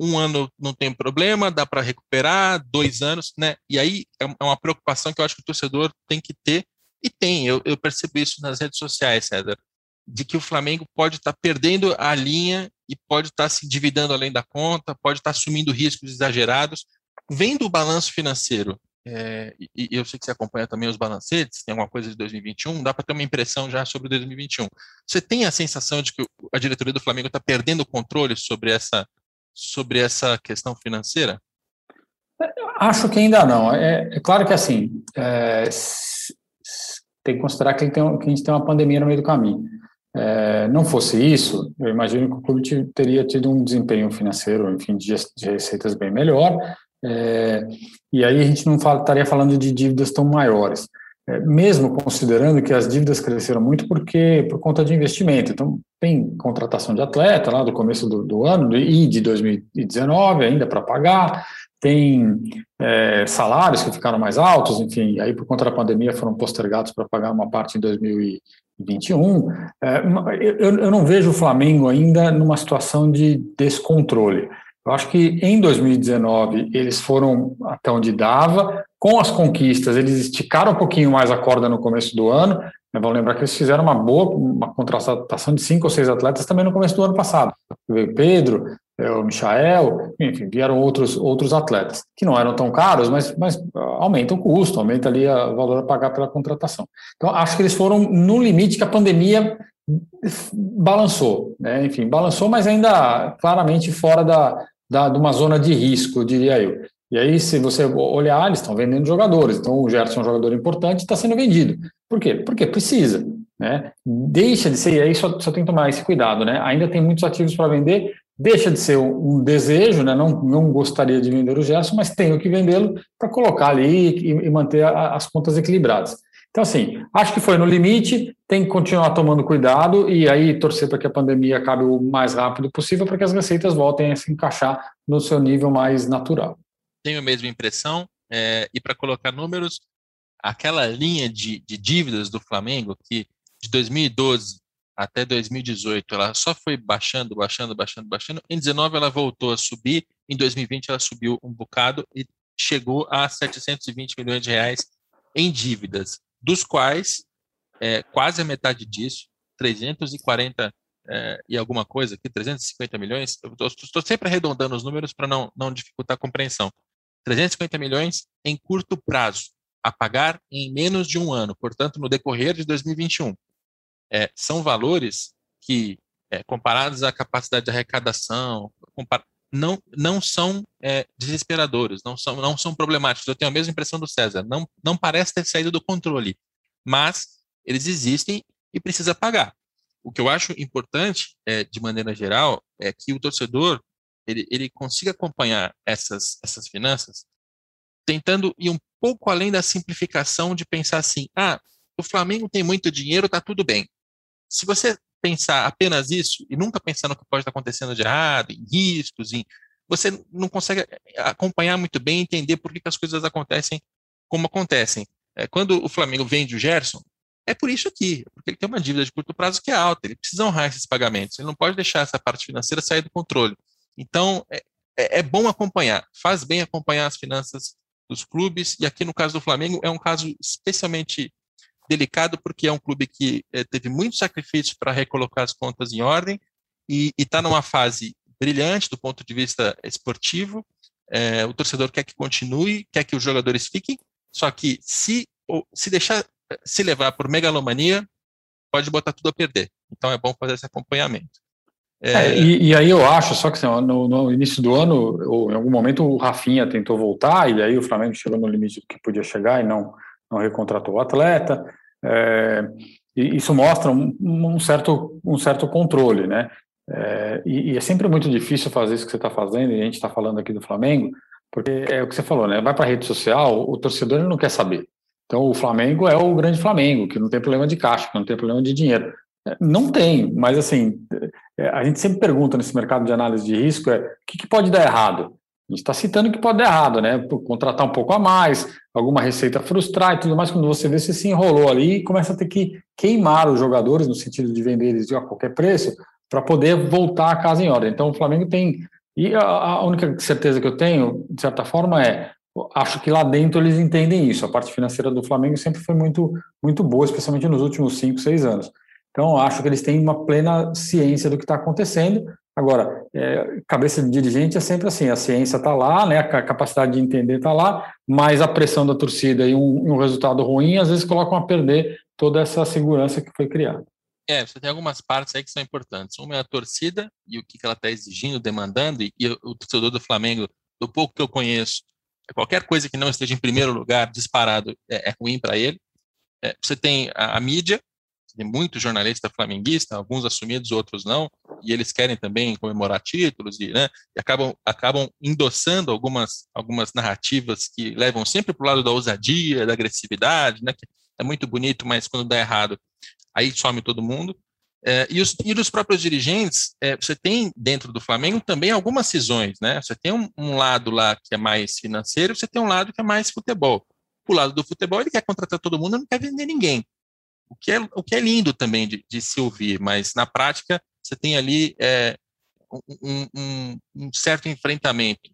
um ano não tem problema, dá para recuperar, dois anos, né? E aí é, é uma preocupação que eu acho que o torcedor tem que ter, e tem, eu, eu percebo isso nas redes sociais, César de que o Flamengo pode estar tá perdendo a linha e pode estar tá se endividando além da conta, pode estar tá assumindo riscos exagerados. Vendo o balanço financeiro, é, e, e, eu sei que você acompanha também os balancetes, tem alguma coisa de 2021, dá para ter uma impressão já sobre 2021. Você tem a sensação de que a diretoria do Flamengo está perdendo o controle sobre essa, sobre essa questão financeira? Acho que ainda não. É, é claro que assim, é, tem que considerar que, tem, que a gente tem uma pandemia no meio do caminho. É, não fosse isso, eu imagino que o clube teria tido um desempenho financeiro, enfim, de, de receitas bem melhor, é, e aí a gente não fala, estaria falando de dívidas tão maiores, é, mesmo considerando que as dívidas cresceram muito porque por conta de investimento. Então, tem contratação de atleta lá do começo do, do ano e de 2019 ainda para pagar, tem é, salários que ficaram mais altos, enfim, aí por conta da pandemia foram postergados para pagar uma parte em 2021. É, eu, eu não vejo o Flamengo ainda numa situação de descontrole. Eu acho que em 2019 eles foram até onde dava, com as conquistas eles esticaram um pouquinho mais a corda no começo do ano. Vamos lembrar que eles fizeram uma boa uma contratação de cinco ou seis atletas também no começo do ano passado. Veio Pedro, o Michael, enfim, vieram outros, outros atletas, que não eram tão caros, mas, mas aumenta o custo, aumenta ali o valor a pagar pela contratação. Então, acho que eles foram no limite que a pandemia balançou, né? enfim, balançou, mas ainda claramente fora da, da, de uma zona de risco, diria eu. E aí, se você olhar, eles estão vendendo jogadores, então o Gerson é um jogador importante está sendo vendido. Por quê? Porque precisa. Né? Deixa de ser, e aí só, só tem que tomar esse cuidado, né? Ainda tem muitos ativos para vender, deixa de ser um, desejo, né? não, não gostaria de vender o Gerson, mas tenho que vendê-lo para colocar ali e, e manter a, as contas equilibradas. Então, assim, acho que foi no limite, tem que continuar tomando cuidado e aí torcer para que a pandemia acabe o mais rápido possível para que as receitas voltem a se encaixar no seu nível mais natural. Tenho a mesma impressão, é, e para colocar números, aquela linha de, de dívidas do Flamengo, que de 2012 até 2018 ela só foi baixando, baixando, baixando, baixando. Em 19 ela voltou a subir, em 2020 ela subiu um bocado e chegou a 720 milhões de reais em dívidas, dos quais é, quase a metade disso, 340 é, e alguma coisa aqui, 350 milhões, estou sempre arredondando os números para não, não dificultar a compreensão. 350 milhões em curto prazo, a pagar em menos de um ano, portanto, no decorrer de 2021 é, são valores que, é, comparados à capacidade de arrecadação, não, não são é, desesperadores, não são, não são problemáticos. Eu tenho a mesma impressão do César. Não, não parece ter saído do controle, mas eles existem e precisa pagar. O que eu acho importante, é, de maneira geral, é que o torcedor ele, ele consiga acompanhar essas, essas finanças, tentando ir um pouco além da simplificação de pensar assim: ah, o Flamengo tem muito dinheiro, tá tudo bem se você pensar apenas isso e nunca pensar no que pode estar acontecendo de errado, em riscos, em, você não consegue acompanhar muito bem, entender por que, que as coisas acontecem como acontecem. É, quando o Flamengo vende o Gerson, é por isso aqui, porque ele tem uma dívida de curto prazo que é alta, ele precisa honrar esses pagamentos, ele não pode deixar essa parte financeira sair do controle. Então, é, é, é bom acompanhar, faz bem acompanhar as finanças dos clubes, e aqui no caso do Flamengo é um caso especialmente delicado, porque é um clube que é, teve muito sacrifício para recolocar as contas em ordem e está numa fase brilhante do ponto de vista esportivo. É, o torcedor quer que continue, quer que os jogadores fiquem, só que se, se deixar se levar por megalomania, pode botar tudo a perder. Então é bom fazer esse acompanhamento. É... É, e, e, aí eu acho, só que assim, no, no, início do ano, ou em algum momento o Rafinha tentou voltar, e aí o Flamengo chegou no limite do que podia chegar e não, não recontratou o atleta. É, e isso mostra um, um, certo, um certo controle, né? É, e, e, é sempre muito difícil fazer isso que você está fazendo, e a gente está falando aqui do Flamengo, porque é o que você falou, né? Vai para a rede social, o torcedor não quer saber. Então, o Flamengo é o grande Flamengo, que não tem problema de caixa, que não tem problema de dinheiro. É, não tem, mas assim, é, a gente sempre pergunta nesse mercado de análise de risco é o que, que pode dar errado? Gente está citando que pode dar errado, né? Contratar um pouco a mais, alguma receita frustrar e tudo mais. Quando você vê, você se enrolou ali e começa a ter que queimar os jogadores, no sentido de vender eles a qualquer preço, para poder voltar a casa em ordem. Então, o Flamengo tem. E a única certeza que eu tenho, de certa forma, é acho que lá dentro eles entendem isso. A parte financeira do Flamengo sempre foi muito, muito boa, especialmente nos últimos cinco, seis anos. Então, acho que eles têm uma plena ciência do que está acontecendo. Agora, é, cabeça de dirigente é sempre assim: a ciência está lá, né, a capacidade de entender está lá, mas a pressão da torcida e um, um, resultado ruim às vezes colocam a perder toda essa segurança que foi criada. É, você tem algumas partes aí que são importantes. Uma é a torcida e o que ela está exigindo, demandando, e, e o torcedor do Flamengo, do pouco que eu conheço, qualquer coisa que não esteja em primeiro lugar, disparado, é, é ruim para ele. É, você tem a, a, mídia, tem muito jornalista flamenguista, alguns assumidos, outros não, e eles querem também comemorar títulos e, né, e acabam, acabam endossando algumas, algumas narrativas que levam sempre para o lado da ousadia, da agressividade, né, que é muito bonito, mas quando dá errado, aí some todo mundo. É, e, os, e dos próprios dirigentes, é, você tem dentro do Flamengo também algumas cisões, né? Você tem um, um, lado lá que é mais financeiro, você tem um lado que é mais futebol. O lado do futebol, ele quer contratar todo mundo, não quer vender ninguém. O que é, o que é lindo também de, de se ouvir, mas na prática você tem ali é, um, um, um, certo enfrentamento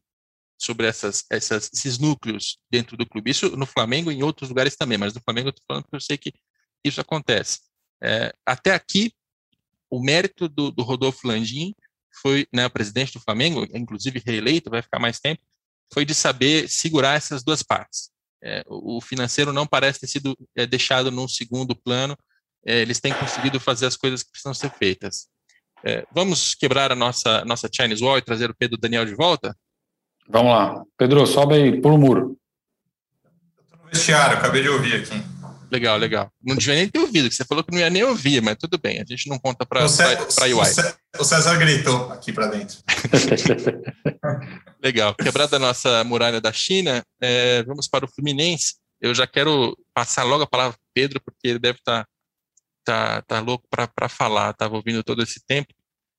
sobre essas, essas, esses núcleos dentro do clube. Isso no Flamengo e em outros lugares também, mas no Flamengo eu estou falando porque eu sei que isso acontece. É, até aqui, o mérito do, do Rodolfo Landim foi, né, o presidente do Flamengo, inclusive reeleito, vai ficar mais tempo, foi de saber segurar essas duas partes. É, o financeiro não parece ter sido é, deixado num segundo plano, é, eles têm conseguido fazer as coisas que precisam ser feitas. É, vamos quebrar a nossa, nossa Chinese Wall e trazer o Pedro Daniel de volta? Vamos lá. Pedro, sobe aí, pula o muro. Estou no vestiário, acabei de ouvir aqui. Legal, legal. Não devia nem ter ouvido, que você falou que não ia nem ouvir, mas tudo bem, a gente não conta para UI. O César gritou aqui para dentro. legal. Quebrada a nossa muralha da China, é, vamos para o Fluminense. Eu já quero passar logo a palavra para Pedro, porque ele deve estar tá, tá, louco para falar, estava ouvindo todo esse tempo.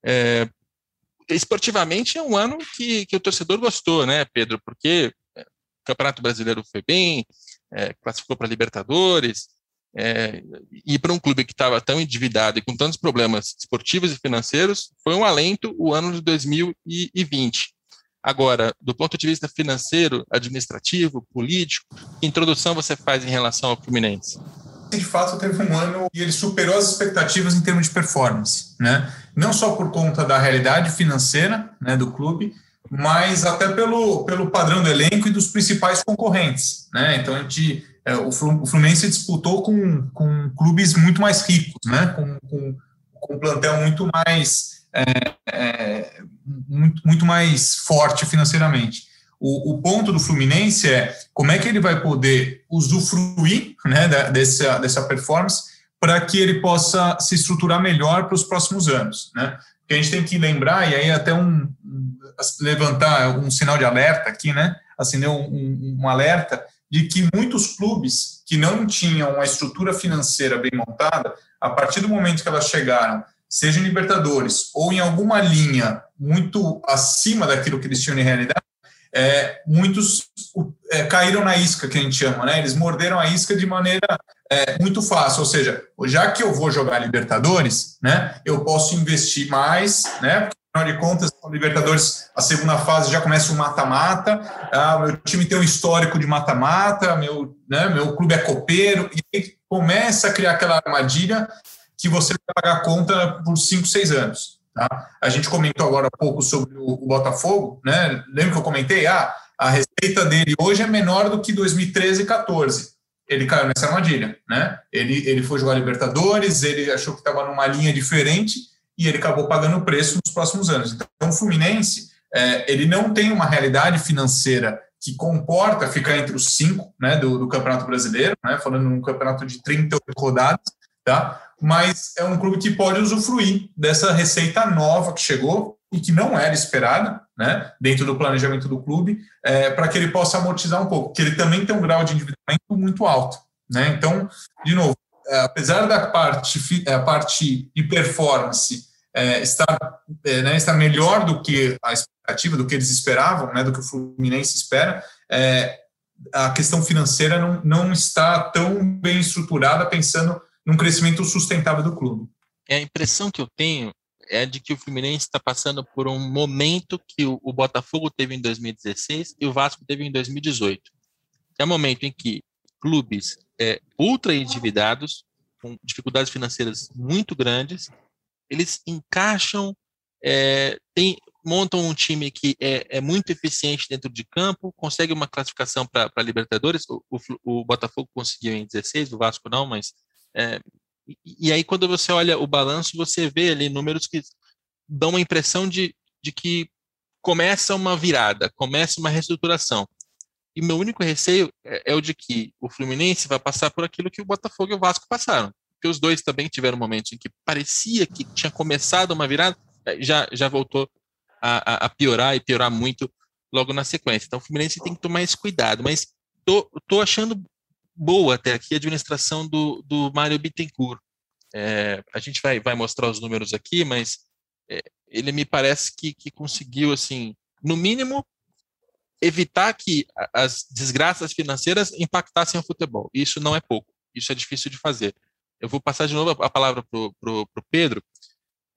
É, esportivamente é um ano que, que o torcedor gostou, né, Pedro? Porque o Campeonato Brasileiro foi bem, é, classificou para Libertadores, é, e para um clube que estava tão endividado e com tantos problemas esportivos e financeiros, foi um alento o ano de 2020. Agora, do ponto de vista financeiro, administrativo, político, que introdução você faz em relação ao Fluminense? De fato, teve um ano e ele superou as expectativas em termos de performance, né? Não só por conta da realidade financeira né, do clube, mas até pelo, pelo padrão do elenco e dos principais concorrentes. Né? Então, a gente, é, o Fluminense disputou com, com clubes muito mais ricos, né? com, com, com um plantel muito mais, é, é, muito, muito mais forte financeiramente. O, o, ponto do Fluminense é como é que ele vai poder usufruir né, dessa, dessa performance para que ele possa se estruturar melhor para os próximos anos. Né? a gente tem que lembrar, e aí até um, levantar um sinal de alerta aqui, né? Acender um, um, um alerta de que muitos clubes que não tinham uma estrutura financeira bem montada, a partir do momento que elas chegaram, seja em Libertadores ou em alguma linha muito acima daquilo que eles tinham em realidade, é, muitos é, caíram na isca, que a gente chama, né? Eles morderam a isca de maneira é, muito fácil, ou seja, já que eu vou jogar Libertadores, né, eu posso investir mais, né? Porque, afinal de contas, a Libertadores, a segunda fase já começa um mata-mata, ah, meu time tem um histórico de mata-mata, meu, né, meu clube é copeiro, e começa a criar aquela armadilha que você vai pagar conta por 5, 6 anos. Tá? A gente comentou agora há pouco sobre o, Botafogo, né? Lembra que eu comentei? Ah, a receita dele hoje é menor do que 2013 e 14. Ele caiu nessa armadilha, né? Ele, ele foi jogar Libertadores, ele achou que estava numa linha diferente e ele acabou pagando o preço nos próximos anos. Então, o Fluminense, é, ele não tem uma realidade financeira que comporta ficar entre os cinco né, do, do Campeonato Brasileiro, né, falando num campeonato de 38 rodadas, tá? Mas é um clube que pode usufruir dessa receita nova que chegou e que não era esperada, né, dentro do planejamento do clube, é, para que ele possa amortizar um pouco, porque ele também tem um grau de endividamento muito alto, né? Então, de novo, é, apesar da parte é, a parte de performance é, estar é, né, estar melhor do que a expectativa, do que eles esperavam, né, do que o Fluminense espera, é, a questão financeira não, não está tão bem estruturada pensando num crescimento sustentável do clube. É a impressão que eu tenho é de que o Fluminense está passando por um momento que o, o, Botafogo teve em 2016 e o Vasco teve em 2018. É um momento em que clubes é, ultra endividados, com dificuldades financeiras muito grandes, eles encaixam, é, tem, montam um time que é, é, muito eficiente dentro de campo, consegue uma classificação para Libertadores. O, o, o, Botafogo conseguiu em 16, o Vasco não, mas é, e, aí, quando você olha o balanço, você vê ali números que dão uma impressão de, de que começa uma virada, começa uma reestruturação. E meu único receio é, é, o de que o Fluminense vai passar por aquilo que o Botafogo e o Vasco passaram. Porque os dois também tiveram momentos em que parecia que tinha começado uma virada, é, já, já voltou a, a, piorar e piorar muito logo na sequência. Então o Fluminense tem que tomar esse cuidado. Mas tô, tô achando boa até aqui a administração do, do Mário Bittencourt. É, a gente vai, vai mostrar os números aqui, mas é, ele me parece que, que conseguiu, assim, no mínimo, evitar que as desgraças financeiras impactassem o futebol. Isso não é pouco, isso é difícil de fazer. Eu vou passar de novo a palavra para o Pedro.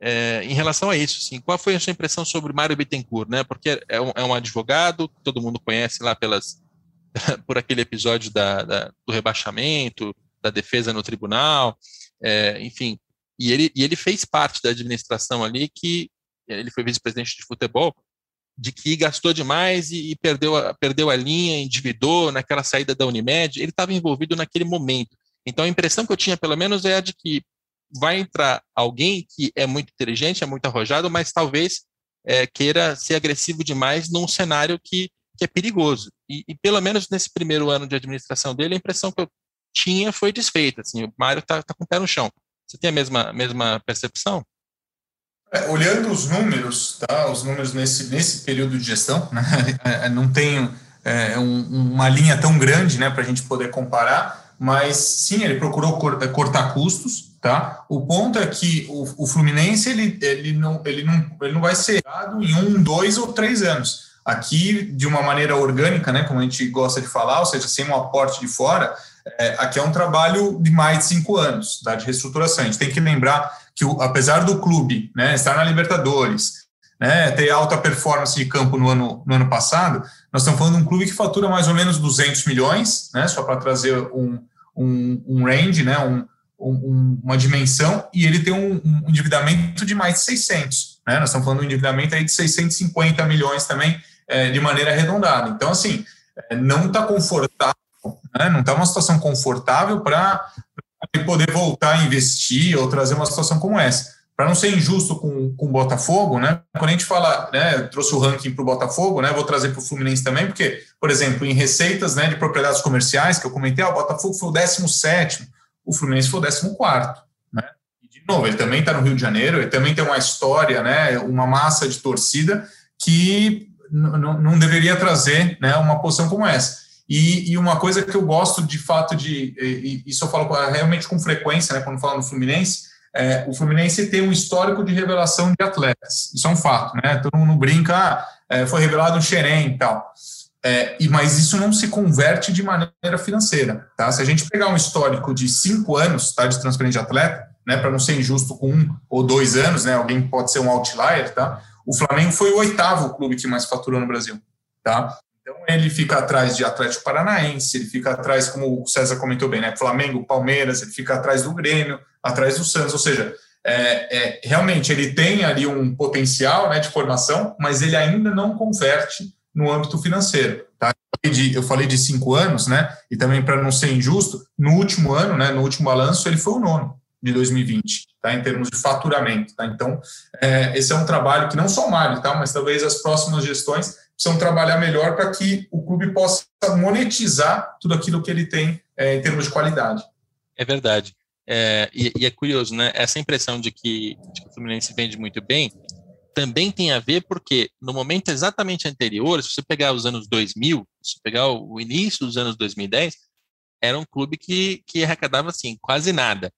É, em relação a isso, assim, qual foi a sua impressão sobre Mário Bittencourt? Né? Porque é um, é um advogado, todo mundo conhece lá pelas por aquele episódio da, da, do rebaixamento, da defesa no tribunal, é, enfim. E ele, e ele fez parte da administração ali que ele foi vice-presidente de futebol, de que gastou demais e, e, perdeu, a, perdeu a linha, endividou naquela saída da Unimed. Ele estava envolvido naquele momento. Então a impressão que eu tinha, pelo menos, é a de que vai entrar alguém que é muito inteligente, é muito arrojado, mas talvez é, queira ser agressivo demais num cenário que que é perigoso. E, e, pelo menos nesse primeiro ano de administração dele, a impressão que eu tinha foi desfeita. Assim, o Mário está tá com o pé no chão. Você tem a mesma, mesma percepção? É, olhando os números, tá? Os números nesse, nesse período de gestão, né? É, é, não tem é, um, uma linha tão grande, né, para a gente poder comparar, mas sim, ele procurou cortar custos, tá? O ponto é que o, o Fluminense ele, ele, não, ele, não, ele não vai ser em um, dois ou três anos Aqui, de uma maneira orgânica, né, como a gente gosta de falar, ou seja, sem um aporte de fora, é, aqui é um trabalho de mais de cinco anos tá, de reestruturação. A gente tem que lembrar que, o, apesar do clube né, estar na Libertadores, né, ter alta performance de campo no ano, no ano passado, nós estamos falando de um clube que fatura mais ou menos 200 milhões, né, só para trazer um, um, um range, né, um, um, uma dimensão, e ele tem um, endividamento de mais de 600. Né, nós estamos falando de um endividamento aí de 650 milhões também, é, de maneira arredondada. Então, assim, é, não está confortável, né? não está uma situação confortável para poder voltar a investir ou trazer uma situação como essa. Para não ser injusto com, com o Botafogo, né? Quando a gente fala, né, trouxe o ranking para o Botafogo, né? Vou trazer para o Fluminense também, porque, por exemplo, em receitas né, de propriedades comerciais, que eu comentei, ah, o Botafogo foi o 17, o Fluminense foi o 14. Né? E, de novo, ele também está no Rio de Janeiro, ele também tem uma história, né, uma massa de torcida que não deveria trazer né, uma posição como essa. E, e, uma coisa que eu gosto de fato de, e, isso eu falo realmente com frequência, né, quando falo no Fluminense, é, o Fluminense tem um histórico de revelação de atletas. Isso é um fato, né? Todo mundo brinca, ah, é, foi revelado um Xerém e tal. É, e, mas isso não se converte de maneira financeira. Tá? Se a gente pegar um histórico de cinco anos tá, de transferência de atleta, né, para não ser injusto com um ou dois anos, né, alguém pode ser um outlier, tá? O Flamengo foi o oitavo clube que mais faturou no Brasil. Tá? Então ele fica atrás de Atlético Paranaense, ele fica atrás, como o César comentou bem, né, Flamengo, Palmeiras, ele fica atrás do Grêmio, atrás do Santos, ou seja, é, é, realmente ele tem ali um potencial né, de formação, mas ele ainda não converte no âmbito financeiro. Tá? Eu, falei de, eu falei de cinco anos, né? E também para não ser injusto, no último ano, né, no último balanço, ele foi o nono de 2020, tá? Em termos de faturamento, tá? Então, é, esse é um trabalho que não só o Mário, tá? Mas talvez as próximas gestões precisam trabalhar melhor para que o clube possa monetizar tudo aquilo que ele tem é, em termos de qualidade. É verdade. É, e, e, é curioso, né? Essa impressão de que, de que o Fluminense vende muito bem também tem a ver porque no momento exatamente anterior, se você pegar os anos 2000, se pegar o início dos anos 2010, era um clube que, que arrecadava assim quase nada.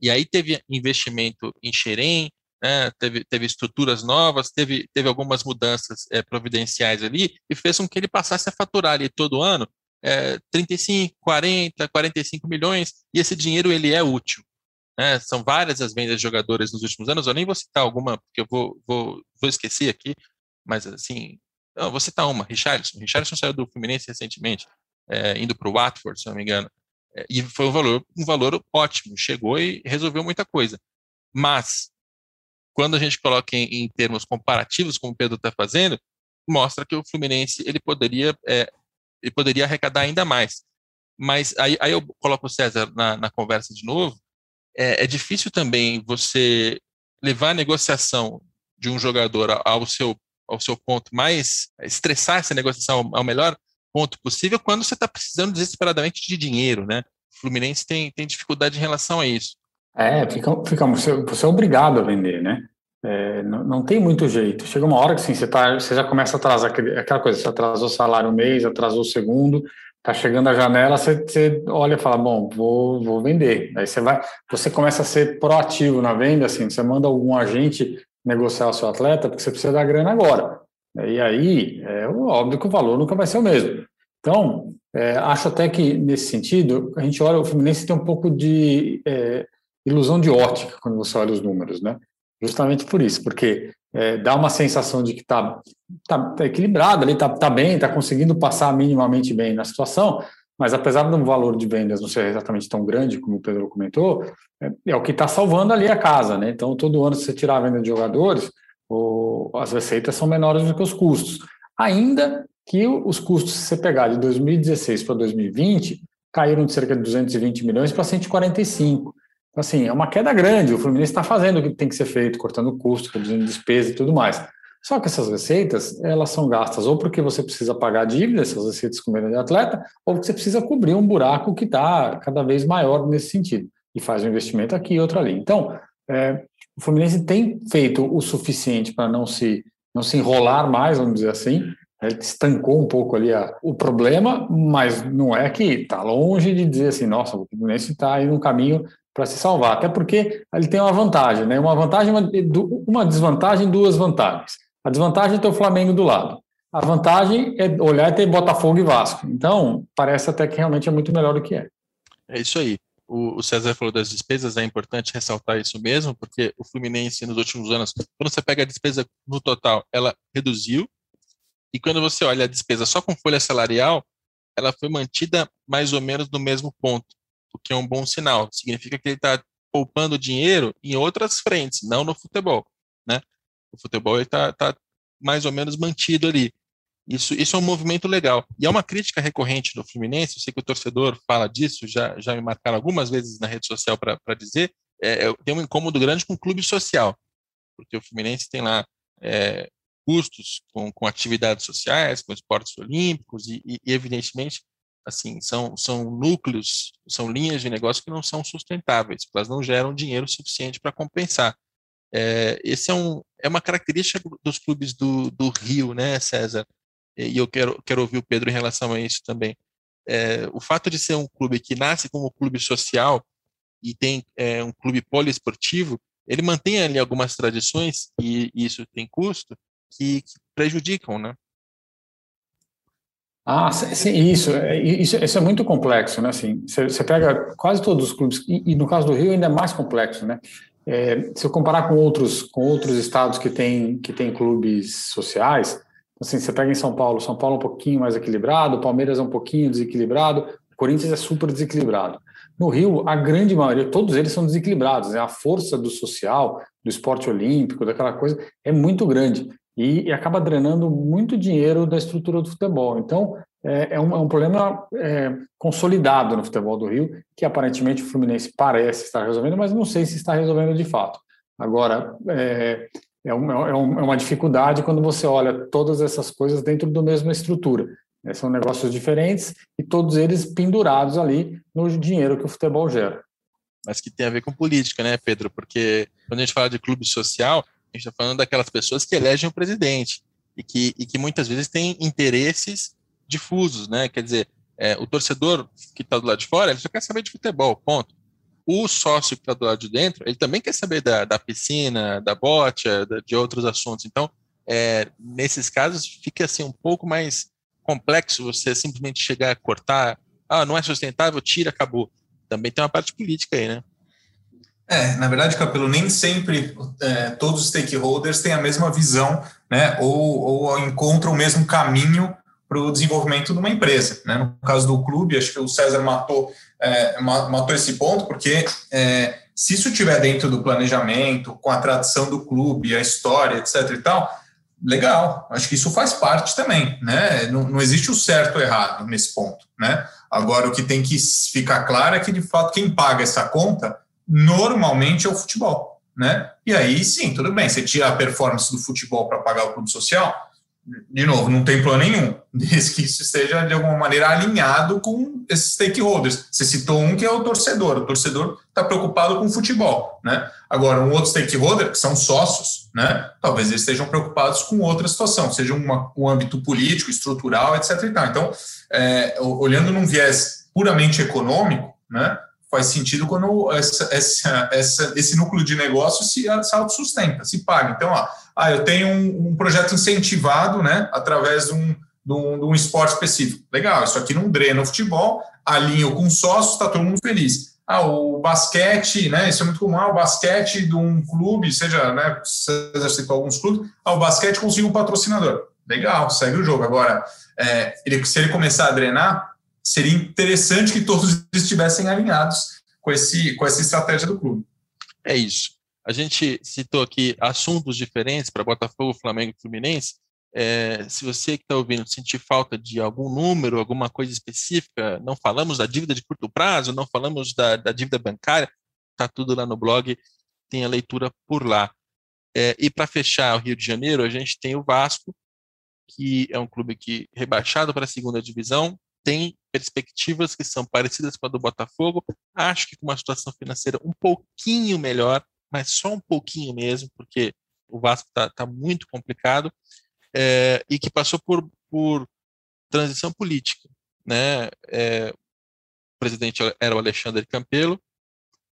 E aí teve investimento em Xerém, né, teve, teve estruturas novas, teve, teve algumas mudanças é, providenciais ali e fez com que ele passasse a faturar ali todo ano é, 35, 40, 45 milhões e esse dinheiro ele é útil. Né? São várias as vendas de jogadores nos últimos anos. Eu nem vou citar alguma, porque eu vou, vou, vou esquecer aqui, mas assim, eu vou citar uma: Richardson. Richardson saiu do Fluminense recentemente, é, indo para o Watford, se não me engano. É, e foi um valor, um valor ótimo, chegou e resolveu muita coisa. Mas, quando a gente coloca em, em termos comparativos, como o Pedro está fazendo, mostra que o Fluminense ele poderia, é, ele poderia arrecadar ainda mais. Mas aí, aí eu coloco o César na, na conversa de novo, é, é difícil também você levar a negociação de um jogador ao seu, ao seu ponto mais, estressar essa negociação ao melhor ponto possível quando você está precisando desesperadamente de dinheiro, né? O Fluminense tem, tem dificuldade em relação a isso. É, fica, fica você, você é obrigado a vender, né? É, não, não, tem muito jeito. Chega uma hora que sim, você, tá, você já começa a atrasar aquela coisa, você atrasou o salário um mês, atrasou o segundo, tá chegando a janela, você, você olha e fala, bom, vou, vou vender. Aí você vai, você começa a ser proativo na venda, assim, você manda algum agente negociar o seu atleta, porque você precisa da grana agora. E aí, é óbvio que o valor nunca vai ser o mesmo. Então, é, acho até que, nesse sentido, a gente olha, o Fluminense tem um pouco de é, ilusão de ótica quando você olha os números, né? Justamente por isso, porque é, dá uma sensação de que está tá, tá equilibrado ali, está tá bem, está conseguindo passar minimamente bem na situação, mas apesar do valor de vendas não ser exatamente tão grande, como o Pedro comentou, é, é o que está salvando ali a casa, né? Então, todo ano, se você tirar a venda de jogadores, o, as receitas são menores do que os custos. Ainda que os custos, se você pegar de 2016 para 2020, caíram de cerca de 220 milhões para 145. Então, assim, é uma queda grande. O Fluminense está fazendo o que tem que ser feito, cortando custo, reduzindo despesa e tudo mais. Só que essas receitas, elas são gastas ou porque você precisa pagar dívidas, essas receitas com de atleta, ou porque você precisa cobrir um buraco que está cada vez maior nesse sentido. E faz um investimento aqui e outro ali. Então, é, o Fluminense tem feito o suficiente para não se, não se enrolar mais, vamos dizer assim. Ele estancou um pouco ali a, o problema, mas não é que está longe de dizer assim, nossa, o Fluminense está aí no caminho para se salvar, até porque ele tem uma vantagem, né? Uma vantagem, uma, uma desvantagem, duas vantagens. A desvantagem é ter o Flamengo do lado. A vantagem é olhar e ter Botafogo e Vasco. Então, parece até que realmente é muito melhor do que é. É isso aí. O, César falou das despesas, é importante ressaltar isso mesmo, porque o Fluminense nos últimos anos, quando você pega a despesa no total, ela reduziu, e quando você olha a despesa só com folha salarial, ela foi mantida mais ou menos no mesmo ponto o que é um bom sinal. Significa que ele está poupando dinheiro em outras frentes, não no futebol. Né? O futebol está tá mais ou menos mantido ali. Isso, isso é um movimento legal. E é uma crítica recorrente do Fluminense, eu sei que o torcedor fala disso, já, já me marcaram algumas vezes na rede social para dizer, é, é, tem um incômodo grande com o clube social, porque o Fluminense tem lá é, custos com, com atividades sociais, com esportes olímpicos, e, e, evidentemente assim, são, são núcleos, são linhas de negócio que não são sustentáveis, elas não geram dinheiro suficiente para compensar. É, esse é, um, é uma característica dos clubes do, do Rio, né, César? E eu quero, quero ouvir o Pedro em relação a isso também. É, o fato de ser um clube que nasce como clube social e tem é, um clube poliesportivo, ele mantém ali algumas tradições, e isso tem custo, que, que prejudicam, né? Ah, sim, isso, é, isso, isso é muito complexo, né? Assim, você, você pega quase todos os clubes, e, e, no caso do Rio ainda é mais complexo, né? É, se eu comparar com outros, com outros estados que têm que tem clubes sociais, assim, você pega em São Paulo, São Paulo é um pouquinho mais equilibrado, Palmeiras é um pouquinho desequilibrado, Corinthians é super desequilibrado. No Rio, a grande maioria, todos eles são desequilibrados. Né? A força do social, do esporte olímpico, daquela coisa, é muito grande e, e acaba drenando muito dinheiro da estrutura do futebol. Então, é, é, um, é um, problema é, consolidado no futebol do Rio, que aparentemente o Fluminense parece estar resolvendo, mas não sei se está resolvendo de fato. Agora, é, é, um, é, um, é uma dificuldade quando você olha todas essas coisas dentro da mesma estrutura. Né? São negócios diferentes e todos eles pendurados ali no dinheiro que o futebol gera. Mas que tem a ver com política, né, Pedro? Porque quando a gente fala de clube social, a gente está falando daquelas pessoas que elegem o presidente e que, e que muitas vezes têm interesses difusos, né? Quer dizer, é, o torcedor que está do lado de fora, ele só quer saber de futebol, ponto. O sócio que está do lado de dentro, ele também quer saber da, da piscina, da bote, de outros assuntos. Então, é, nesses casos, fica assim um pouco mais complexo você simplesmente chegar a cortar, ah, não é sustentável, tira, acabou. Também tem uma parte política aí, né? É, na verdade, Capelo, nem sempre é, todos os stakeholders têm a mesma visão, né, ou, ou encontram o mesmo caminho para o desenvolvimento de uma empresa. Né? No caso do clube, acho que o César matou, é, matou esse ponto, porque é, se isso estiver dentro do planejamento, com a tradição do clube, a história, etc. e tal, legal, acho que isso faz parte também. Né? Não, não existe o certo ou errado nesse ponto. Né? Agora, o que tem que ficar claro é que, de fato, quem paga essa conta normalmente é o futebol, né? E aí sim, tudo bem, você tira a performance do futebol para pagar o clube social, de novo, não tem plano nenhum, desde que isso esteja de alguma maneira alinhado com esses stakeholders. Você citou um que é o torcedor, o torcedor está preocupado com o futebol, né? Agora, um outro stakeholder, que são sócios, né? Talvez eles estejam preocupados com outra situação, seja uma, um âmbito político, estrutural, etc. Então, é, olhando num viés puramente econômico, né? Faz sentido quando essa, essa, essa, esse núcleo de negócio se, se autossustenta, se paga. Então, ó, ah, eu tenho um, um, projeto incentivado né, através de um, de, um, de um esporte específico. Legal, isso aqui não drena o futebol, alinho com sócios, está todo mundo feliz. Ah, o basquete, né? Isso é muito comum. Ah, o basquete de um clube, seja, né? Você citou alguns clubes, ah, o basquete conseguiu um patrocinador. Legal, segue o jogo. Agora, é, ele, se ele começar a drenar, seria interessante que todos estivessem alinhados com, esse, com essa estratégia do clube. É isso. A gente citou aqui assuntos diferentes para Botafogo, Flamengo e Fluminense. É, se você que está ouvindo sentir falta de algum número, alguma coisa específica, não falamos da dívida de curto prazo, não falamos da, da dívida bancária, está tudo lá no blog, tem a leitura por lá. É, e para fechar o Rio de Janeiro, a gente tem o Vasco, que é um clube que rebaixado para a segunda divisão, tem perspectivas que são parecidas com a do Botafogo, acho que com uma situação financeira um pouquinho melhor, mas só um pouquinho mesmo, porque o Vasco está tá muito complicado, é, e que passou por, por transição política. Né? É, o presidente era o Alexandre Campelo,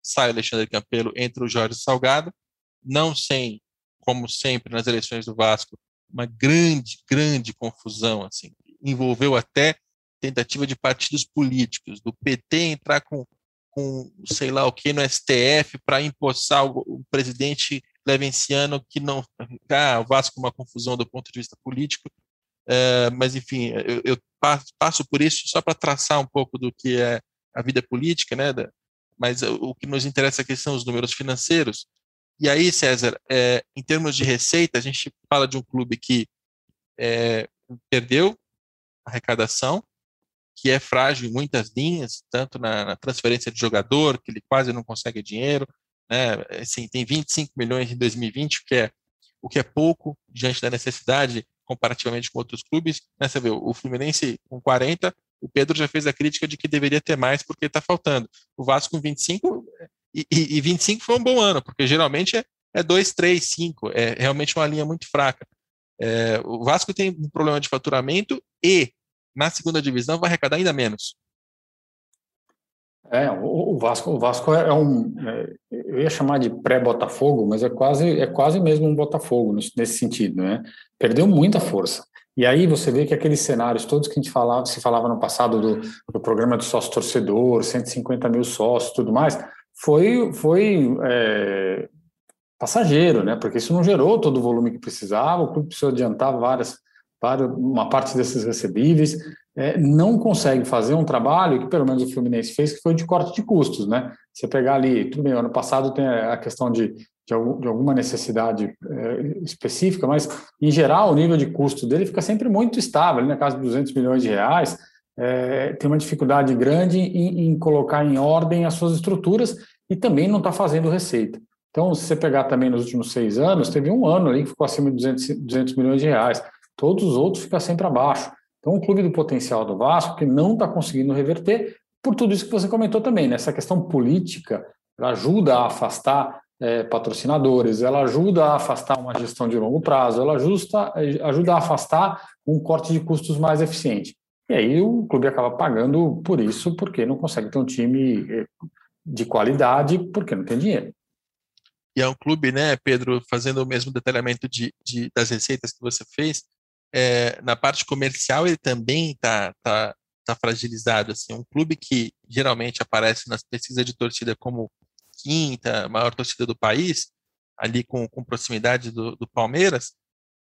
sai o Alexandre Campelo, entra o Jorge Salgado, não sem, como sempre nas eleições do Vasco, uma grande, grande confusão, assim, envolveu até tentativa de partidos políticos, do PT entrar com, com sei lá o que no STF para empossar o, o, presidente levenciano que não. Ah, o Vasco é uma confusão do ponto de vista político, uh, mas enfim, eu, eu, passo por isso só para traçar um pouco do que é a vida política, né? Da, mas o que nos interessa aqui são os números financeiros. E aí, César, é, em termos de receita, a gente fala de um clube que é, perdeu arrecadação, que é frágil em muitas linhas, tanto na, na, transferência de jogador, que ele quase não consegue dinheiro, né? Assim, tem 25 milhões em 2020, que é o que é pouco diante da necessidade comparativamente com outros clubes. Né? Você vê, o Fluminense com 40, o Pedro já fez a crítica de que deveria ter mais porque está faltando. O Vasco com 25, e, e, e 25 foi um bom ano, porque geralmente é, é 2, 3, 5, é realmente uma linha muito fraca. É, o Vasco tem um problema de faturamento e na segunda divisão vai arrecadar ainda menos. É, o, Vasco, o Vasco é um, é, eu ia chamar de pré-Botafogo, mas é quase, é quase mesmo um Botafogo nesse sentido, né? Perdeu muita força. E aí você vê que aqueles cenários todos que a gente falava, se falava no passado do, do programa do sócio torcedor, 150 mil sócios, tudo mais, foi, foi é, passageiro, né? Porque isso não gerou todo o volume que precisava, o clube precisou adiantar várias, várias uma parte desses recebíveis, é, não consegue fazer um trabalho que pelo menos o Fluminense fez, que foi de corte de custos, né? Você pegar ali, tudo bem, ano passado tem a questão de, de, alguma necessidade é, específica, mas em geral o nível de custo dele fica sempre muito estável, na casa de 200 milhões de reais, é, tem uma dificuldade grande em, em, colocar em ordem as suas estruturas e também não está fazendo receita. Então, se você pegar também nos últimos seis anos, teve um ano ali que ficou acima de 200, 200 milhões de reais. Todos os outros ficam sempre abaixo. Então, o clube do potencial do Vasco, que não está conseguindo reverter, por tudo isso que você comentou também, né? essa questão política, ajuda a afastar é, patrocinadores, ela ajuda a afastar uma gestão de longo prazo, ela ajusta, ajuda a afastar um corte de custos mais eficiente. E aí o clube acaba pagando por isso, porque não consegue ter um time é, de qualidade, porque não tem dinheiro. E é um clube, né, Pedro, fazendo o mesmo detalhamento de, de das receitas que você fez, é, na parte comercial ele também está tá, tá fragilizado. Assim, um clube que geralmente aparece nas pesquisas de torcida como quinta, maior torcida do país, ali com, com proximidade do, do Palmeiras,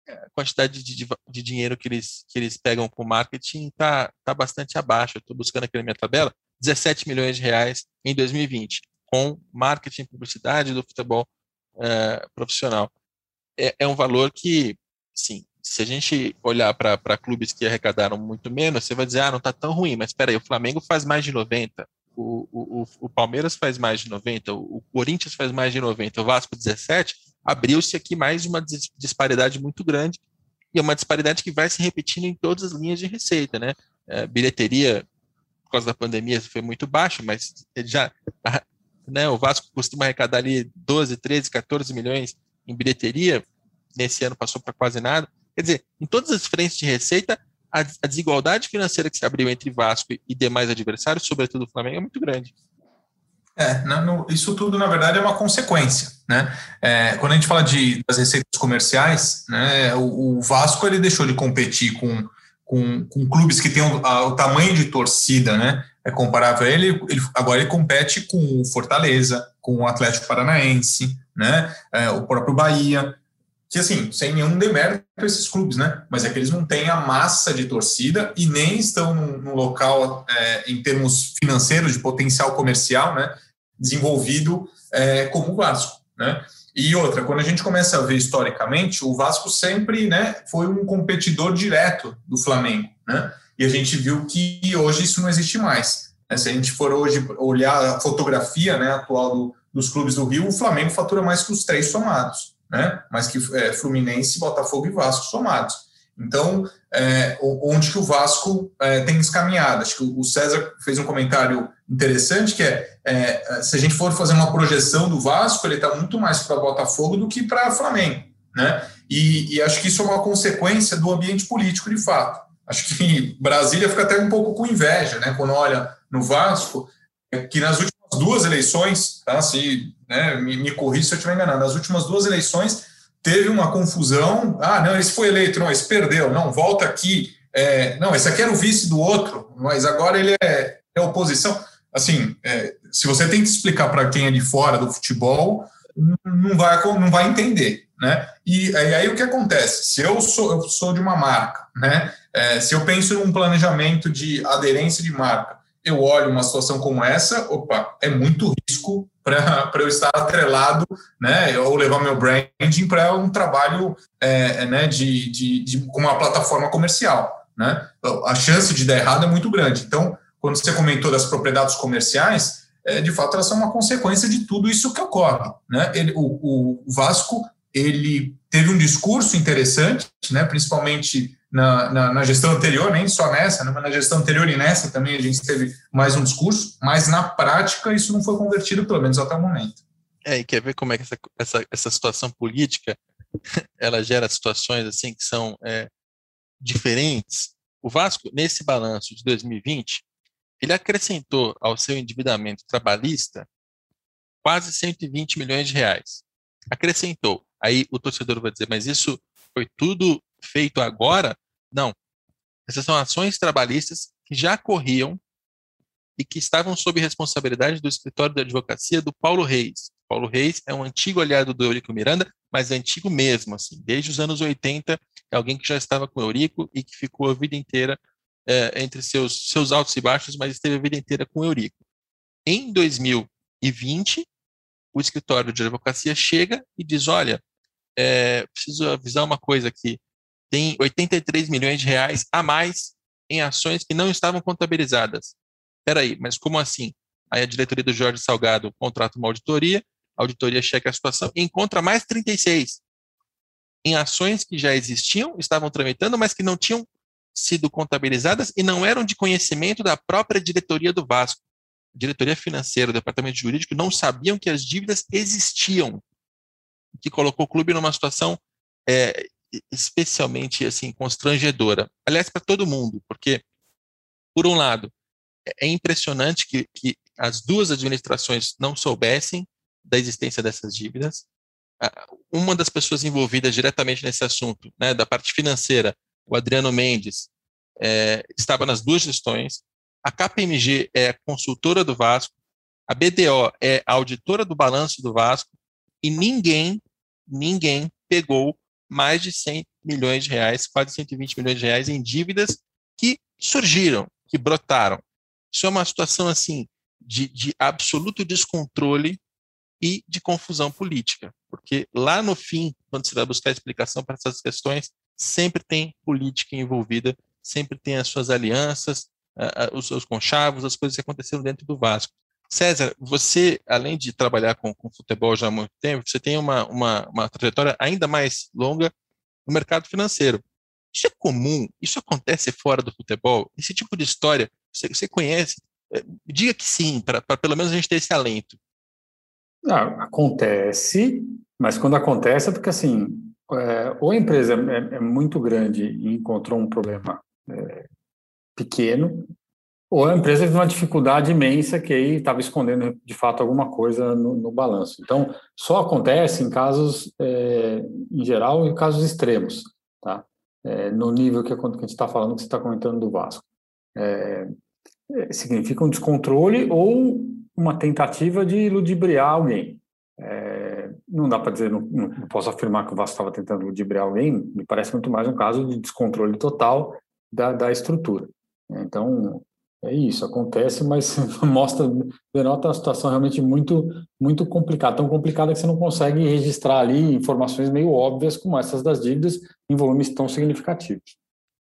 a quantidade de, de, dinheiro que eles, que eles pegam com marketing está tá bastante abaixo. Estou buscando aqui na minha tabela, 17 milhões de reais em 2020, com marketing e publicidade do futebol uh, profissional. É, é, um valor que, sim, se a gente olhar para clubes que arrecadaram muito menos, você vai dizer, ah, não está tão ruim, mas espera aí, o Flamengo faz mais de 90, o, o, o Palmeiras faz mais de 90, o Corinthians faz mais de 90, o Vasco 17, abriu-se aqui mais uma disparidade muito grande, e é uma disparidade que vai se repetindo em todas as linhas de receita, né? É, bilheteria, por causa da pandemia, foi muito baixo, mas já, né, o Vasco costuma arrecadar ali 12, 13, 14 milhões em bilheteria, nesse ano passou para quase nada, Quer dizer, em todas as frentes de receita, a, a desigualdade financeira que se abriu entre Vasco e demais adversários, sobretudo o Flamengo, é muito grande. É, não, isso tudo, na verdade, é uma consequência. Né? É, quando a gente fala de, das receitas comerciais, né, o, o, Vasco ele deixou de competir com, com, com clubes que têm o, a, o, tamanho de torcida né, é comparável a ele, ele, agora ele compete com o Fortaleza, com o Atlético Paranaense, né, é, o próprio Bahia que assim, sem nenhum demérito para esses clubes, né? Mas é que eles não têm a massa de torcida e nem estão num, local, é, em termos financeiros, de potencial comercial, né? Desenvolvido é, como o Vasco, né? E outra, quando a gente começa a ver historicamente, o Vasco sempre né, foi um competidor direto do Flamengo, né? E a gente viu que hoje isso não existe mais. Né? Se a gente for hoje olhar a fotografia né, atual do, dos clubes do Rio, o Flamengo fatura mais que os três somados né? mas que é, Fluminense, Botafogo e Vasco somados. Então, é, onde que o Vasco é, tem escaminhado? Acho que o César fez um comentário interessante, que é, é se a gente for fazer uma projeção do Vasco, ele está muito mais para Botafogo do que para Flamengo. Né? E, e, acho que isso é uma consequência do ambiente político, de fato. Acho que Brasília fica até um pouco com inveja, né? quando olha no Vasco, é que nas últimas duas eleições, tá? se né, me, me corrija se eu estiver enganado, nas últimas duas eleições teve uma confusão. Ah, não, esse foi eleito, não, esse perdeu, não, volta aqui. É, não, esse aqui era o vice do outro, mas agora ele é, é oposição. Assim, é, se você tem que explicar para quem é de fora do futebol, não vai, não vai entender. Né? E, aí o que acontece? Se eu sou, eu sou de uma marca, né? É, se eu penso num planejamento de aderência de marca, eu olho uma situação como essa, opa, é muito risco para eu estar atrelado, né, ou levar meu branding para um trabalho é, né, de, de, de, uma plataforma comercial. Né? A chance de dar errado é muito grande. Então, quando você comentou das propriedades comerciais, é, de fato, elas são uma consequência de tudo isso que ocorre. Né? Ele, o, o Vasco ele teve um discurso interessante, né, principalmente na, na, na, gestão anterior, nem só nessa, né, mas na gestão anterior e nessa também a gente teve mais um discurso, mas na prática isso não foi convertido, pelo menos até o momento. É, e quer ver como é que essa, essa, essa situação política ela gera situações assim que são é, diferentes. O Vasco, nesse balanço de 2020, ele acrescentou ao seu endividamento trabalhista quase 120 milhões de reais. Acrescentou. Aí o torcedor vai dizer, mas isso foi tudo feito agora? Não. Essas são ações trabalhistas que já corriam e que estavam sob responsabilidade do escritório da advocacia do Paulo Reis. Paulo Reis é um antigo aliado do Eurico Miranda, mas antigo mesmo, assim, desde os anos 80, é alguém que já estava com o Eurico e que ficou a vida inteira é, entre seus, seus altos e baixos, mas esteve a vida inteira com o Eurico. Em 2020, o escritório de advocacia chega e diz: olha, é, preciso avisar uma coisa aqui. Tem 83 milhões de reais a mais em ações que não estavam contabilizadas. Espera aí, mas como assim? Aí a diretoria do Jorge Salgado contrata uma auditoria, a auditoria checa a situação e encontra mais 36 em ações que já existiam, estavam tramitando, mas que não tinham sido contabilizadas e não eram de conhecimento da própria diretoria do Vasco. A diretoria financeira, o departamento jurídico não sabiam que as dívidas existiam, que colocou o clube numa situação é, especialmente assim constrangedora. Aliás, para todo mundo, porque por um lado é impressionante que, que as duas administrações não soubessem da existência dessas dívidas. Uma das pessoas envolvidas diretamente nesse assunto, né, da parte financeira, o Adriano Mendes, é, estava nas duas gestões. A KPMG é consultora do Vasco, a BDO é auditora do balanço do Vasco, e ninguém, ninguém pegou mais de 100 milhões de reais, quase 120 milhões de reais em dívidas que surgiram, que brotaram. Isso é uma situação assim de, de absoluto descontrole e de confusão política, porque lá no fim, quando você vai buscar explicação para essas questões, sempre tem política envolvida, sempre tem as suas alianças, os seus conchavos, as coisas que aconteceram dentro do Vasco. César, você, além de trabalhar com, com futebol já há muito tempo, você tem uma, uma, uma trajetória ainda mais longa no mercado financeiro. Isso é comum? Isso acontece fora do futebol? Esse tipo de história, você, você conhece? É, diga que sim, para pelo menos a gente ter esse alento. Acontece, mas quando acontece é porque assim é, ou a empresa é, é, muito grande e encontrou um problema é, pequeno, ou a empresa teve uma dificuldade imensa que aí estava escondendo de fato alguma coisa no, no, balanço. Então, só acontece em casos, é, em geral, em casos extremos, tá? É, no nível que a gente está falando, que você está comentando do Vasco. É, significa um descontrole ou uma tentativa de ludibriar alguém. É, não dá para dizer, não, não, posso afirmar que o Vasco estava tentando ludibriar alguém, me parece muito mais um caso de descontrole total da, da estrutura. Então, é isso, acontece, mas mostra, denota uma situação realmente muito, muito complicada, tão complicada que você não consegue registrar ali informações meio óbvias como essas das dívidas em volumes tão significativos.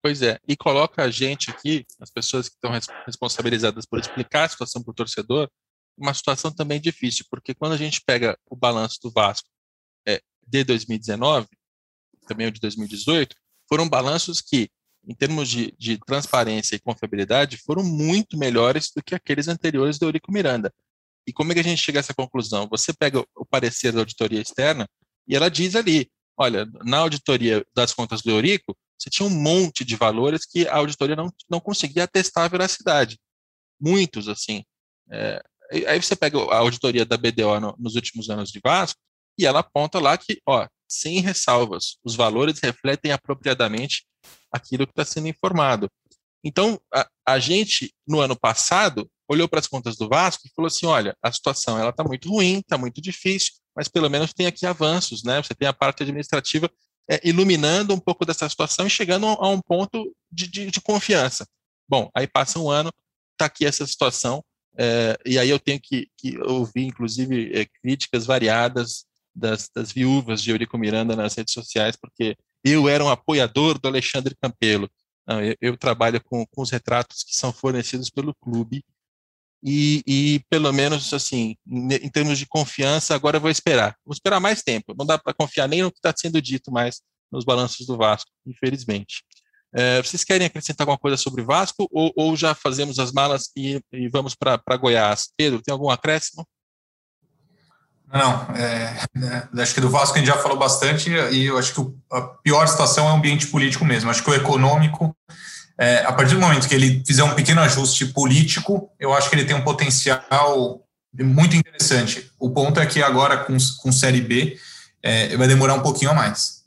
Pois é, e coloca a gente aqui, as pessoas que estão responsabilizadas por explicar a situação para o torcedor, uma situação também difícil, porque quando a gente pega o balanço do Vasco é, de 2019, também o de 2018, foram balanços que, em termos de, de transparência e confiabilidade, foram muito melhores do que aqueles anteriores do Eurico Miranda. E como é que a gente chega a essa conclusão? Você pega o parecer da auditoria externa e ela diz ali, olha, na auditoria das contas do Eurico, você tinha um monte de valores que a auditoria não, não conseguia atestar a veracidade. Muitos, assim. É, Aí você pega a auditoria da BDO no, nos últimos anos de Vasco e ela aponta lá que, ó, sem ressalvas, os valores refletem apropriadamente aquilo que está sendo informado. Então, a, a, gente, no ano passado, olhou para as contas do Vasco e falou assim, olha, a situação ela está muito ruim, está muito difícil, mas pelo menos tem aqui avanços, né? Você tem a parte administrativa é, iluminando um pouco dessa situação e chegando a um ponto de, de, de confiança. Bom, aí passa um ano, está aqui essa situação, é, e aí eu tenho que, que ouvir, inclusive, é, críticas variadas das, das, viúvas de Eurico Miranda nas redes sociais, porque eu era um apoiador do Alexandre Campelo. Não, eu, eu, trabalho com, com os retratos que são fornecidos pelo clube e, e pelo menos, assim, em, termos de confiança, agora eu vou esperar. Vou esperar mais tempo. Não dá para confiar nem no que está sendo dito mais nos balanços do Vasco, infelizmente. É, vocês querem acrescentar alguma coisa sobre Vasco ou, ou já fazemos as malas e, e vamos para Goiás? Pedro, tem algum acréscimo? Não, é, é, acho que do Vasco a gente já falou bastante e eu acho que a pior situação é o ambiente político mesmo. Acho que o econômico é, a partir do momento que ele fizer um pequeno ajuste político, eu acho que ele tem um potencial muito interessante. O ponto é que agora com, com Série B é, vai demorar um pouquinho a mais.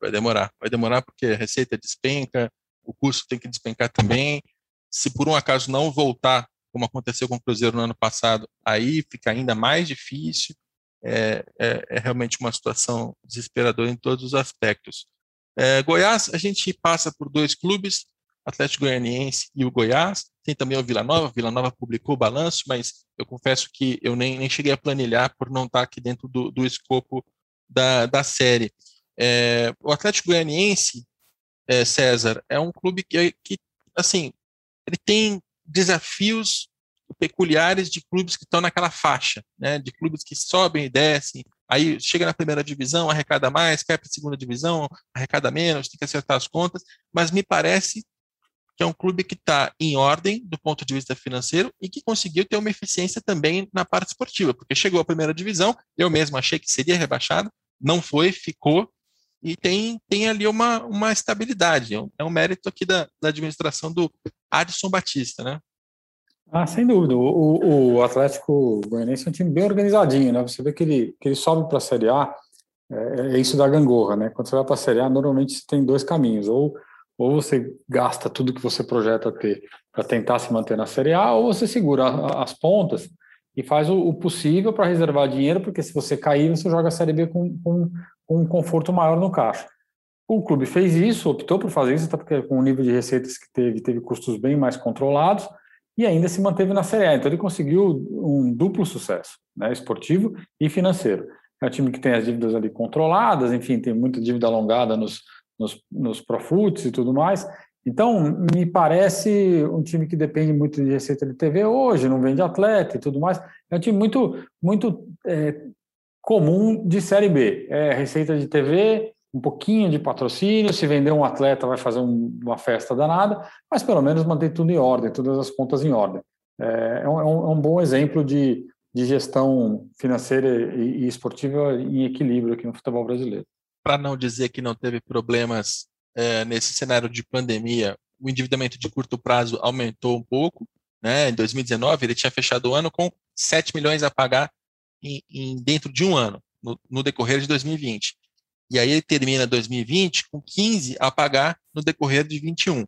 Vai demorar, vai demorar porque a receita despenca, o custo tem que despencar também. Se por um acaso não voltar, como aconteceu com o Cruzeiro no ano passado, aí fica ainda mais difícil. É, é, é realmente uma situação desesperadora em todos os aspectos. É, Goiás, a gente passa por dois clubes, Atlético Goianiense e o Goiás. Tem também o Vila Nova. Vila Nova publicou o balanço, mas eu confesso que eu nem, nem cheguei a planilhar por não estar aqui dentro do, do escopo da, da série. É, o Atlético Goianiense, é, César, é um clube que, que, assim, ele tem desafios peculiares de clubes que estão naquela faixa, né, de clubes que sobem e descem, aí chega na primeira divisão, arrecada mais, cai para a segunda divisão, arrecada menos, tem que acertar as contas, mas me parece que é um clube que está em ordem do ponto de vista financeiro e que conseguiu ter uma eficiência também na parte esportiva, porque chegou à primeira divisão, eu mesmo achei que seria rebaixado, não foi, ficou, e tem, tem ali uma, uma estabilidade. É um, é mérito aqui da, da administração do Adson Batista, né? Ah, sem dúvida. O, o Atlético Goianiense é um time bem organizadinho, né? Você vê que ele, que ele sobe para a Série A, é, é, isso da gangorra, né? Quando você vai para a Série A, normalmente você tem dois caminhos. Ou ou você gasta tudo que você projeta ter para tentar se manter na Série A, ou você segura as pontas e faz o, possível para reservar dinheiro, porque se você cair, você joga a Série B com, com, com, um conforto maior no caixa. O clube fez isso, optou por fazer isso, até porque com o nível de receitas que teve, teve custos bem mais controlados, e ainda se manteve na Série A. Então ele conseguiu um duplo sucesso, né, esportivo e financeiro. É um time que tem as dívidas ali controladas, enfim, tem muita dívida alongada nos, nos, nos Profutes e tudo mais. Então, me parece um time que depende muito de receita de TV hoje, não vende atleta e tudo mais. É um time muito, muito é, comum de Série B. É receita de TV, um pouquinho de patrocínio. Se vender um atleta, vai fazer um, uma festa danada, mas pelo menos mantém tudo em ordem, todas as contas em ordem. É, é, um, é um, bom exemplo de, de gestão financeira e, e esportiva em equilíbrio aqui no futebol brasileiro para não dizer que não teve problemas é, nesse cenário de pandemia, o endividamento de curto prazo aumentou um pouco. Né? Em 2019, ele tinha fechado o ano com 7 milhões a pagar em, em dentro de um ano, no, no, decorrer de 2020. E aí ele termina 2020 com 15 a pagar no decorrer de 21.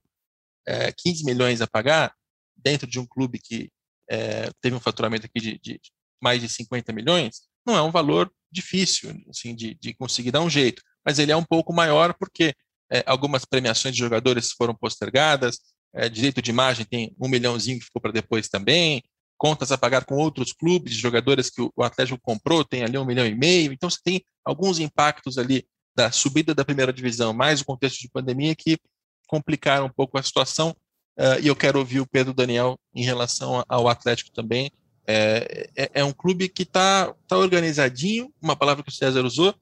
É, 15 milhões a pagar dentro de um clube que é, teve um faturamento aqui de, de mais de 50 milhões, não é um valor difícil assim, de, de conseguir dar um jeito, mas ele é um pouco maior porque é, algumas premiações de jogadores foram postergadas, é, direito de imagem tem um milhãozinho que ficou para depois também, contas a pagar com outros clubes, jogadores que o, o Atlético comprou, tem ali um milhão e meio, então você tem alguns impactos ali da subida da primeira divisão, mais o contexto de pandemia que complicaram um pouco a situação, uh, e eu quero ouvir o Pedro Daniel em relação ao Atlético também, é, é, é um clube que está tá organizadinho, uma palavra que o César usou,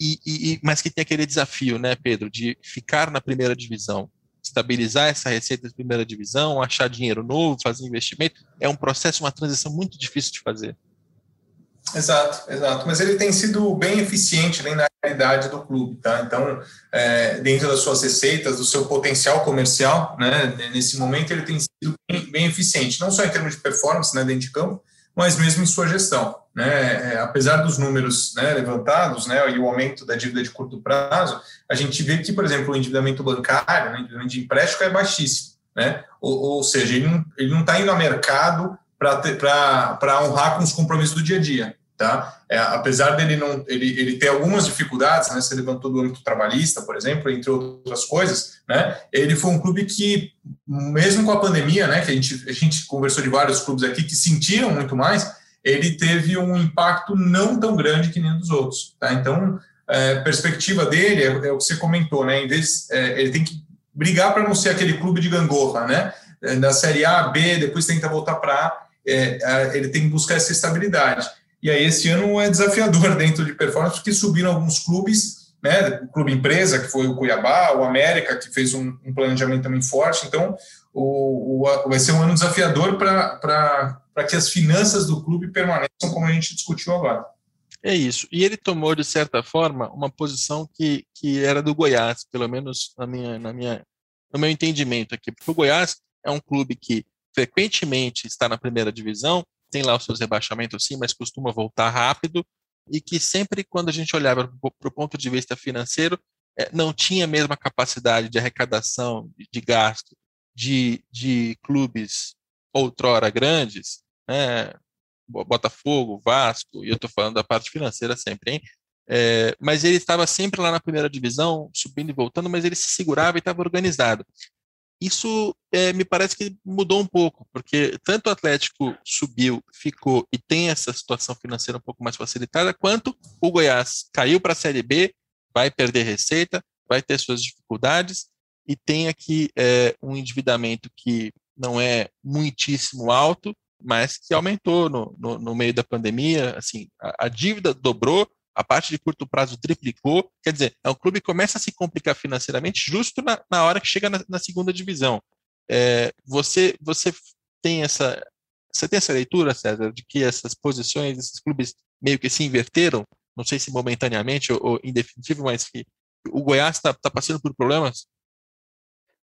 e, e, mas que tem aquele desafio, né, Pedro, de ficar na primeira divisão, estabilizar essa receita de primeira divisão, achar dinheiro novo, fazer investimento. É um processo, uma transição muito difícil de fazer. Exato, exato. Mas ele tem sido bem eficiente né, na realidade do clube, tá? Então, é, dentro das suas receitas, do seu potencial comercial, né, nesse momento ele tem sido bem, bem, eficiente, não só em termos de performance né, dentro de campo, mas mesmo em sua gestão. Né? É, apesar dos números né, levantados né, e o aumento da dívida de curto prazo, a gente vê que, por exemplo, o endividamento bancário, né, o endividamento de empréstimo é baixíssimo. Né? Ou, ou seja, ele não está indo ao mercado para honrar com os compromissos do dia a dia. Tá? É, apesar dele não ele, ele ter algumas dificuldades, né, se levantou do âmbito trabalhista, por exemplo, entre outras coisas, né, ele foi um clube que, mesmo com a pandemia, né, que a gente, a gente conversou de vários clubes aqui que sentiram muito mais, ele teve um impacto não tão grande que nem dos outros. Tá? Então, é, perspectiva dele é, é, o que você comentou, né, em vez, é, ele tem que brigar para não ser aquele clube de gangorra, né, na Série A, B, depois tenta voltar para A, é, ele tem que buscar essa estabilidade. E aí esse ano é desafiador dentro de performance, porque subiram alguns clubes, né? O clube empresa, que foi o Cuiabá, o América, que fez um, um planejamento também forte. Então, o, o, vai ser um ano desafiador para que as finanças do clube permaneçam como a gente discutiu agora. É isso. E ele tomou, de certa forma, uma posição que, que era do Goiás, pelo menos na minha, na minha no meu entendimento aqui, porque o Goiás é um clube que frequentemente está na primeira divisão, tem lá os seus rebaixamentos sim, mas costuma voltar rápido, e que sempre quando a gente olhava para o ponto de vista financeiro, é, não tinha a mesma capacidade de arrecadação, de, gasto de, de clubes outrora grandes, né? Botafogo, Vasco, e eu estou falando da parte financeira sempre, hein? É, mas ele estava sempre lá na primeira divisão, subindo e voltando, mas ele se segurava e estava organizado. Isso é, me parece que mudou um pouco, porque tanto o Atlético subiu, ficou e tem essa situação financeira um pouco mais facilitada, quanto o Goiás caiu para a Série B, vai perder receita, vai ter suas dificuldades e tem aqui é, um endividamento que não é muitíssimo alto, mas que aumentou no, no, no meio da pandemia. Assim, a, a dívida dobrou, a parte de curto prazo triplicou. Quer dizer, é um clube que começa a se complicar financeiramente justo na, na hora que chega na, na segunda divisão. É, você, você tem essa você tem essa leitura, César, de que essas posições, esses clubes meio que se inverteram, não sei se momentaneamente ou, ou em definitivo, mas que o Goiás está tá passando por problemas?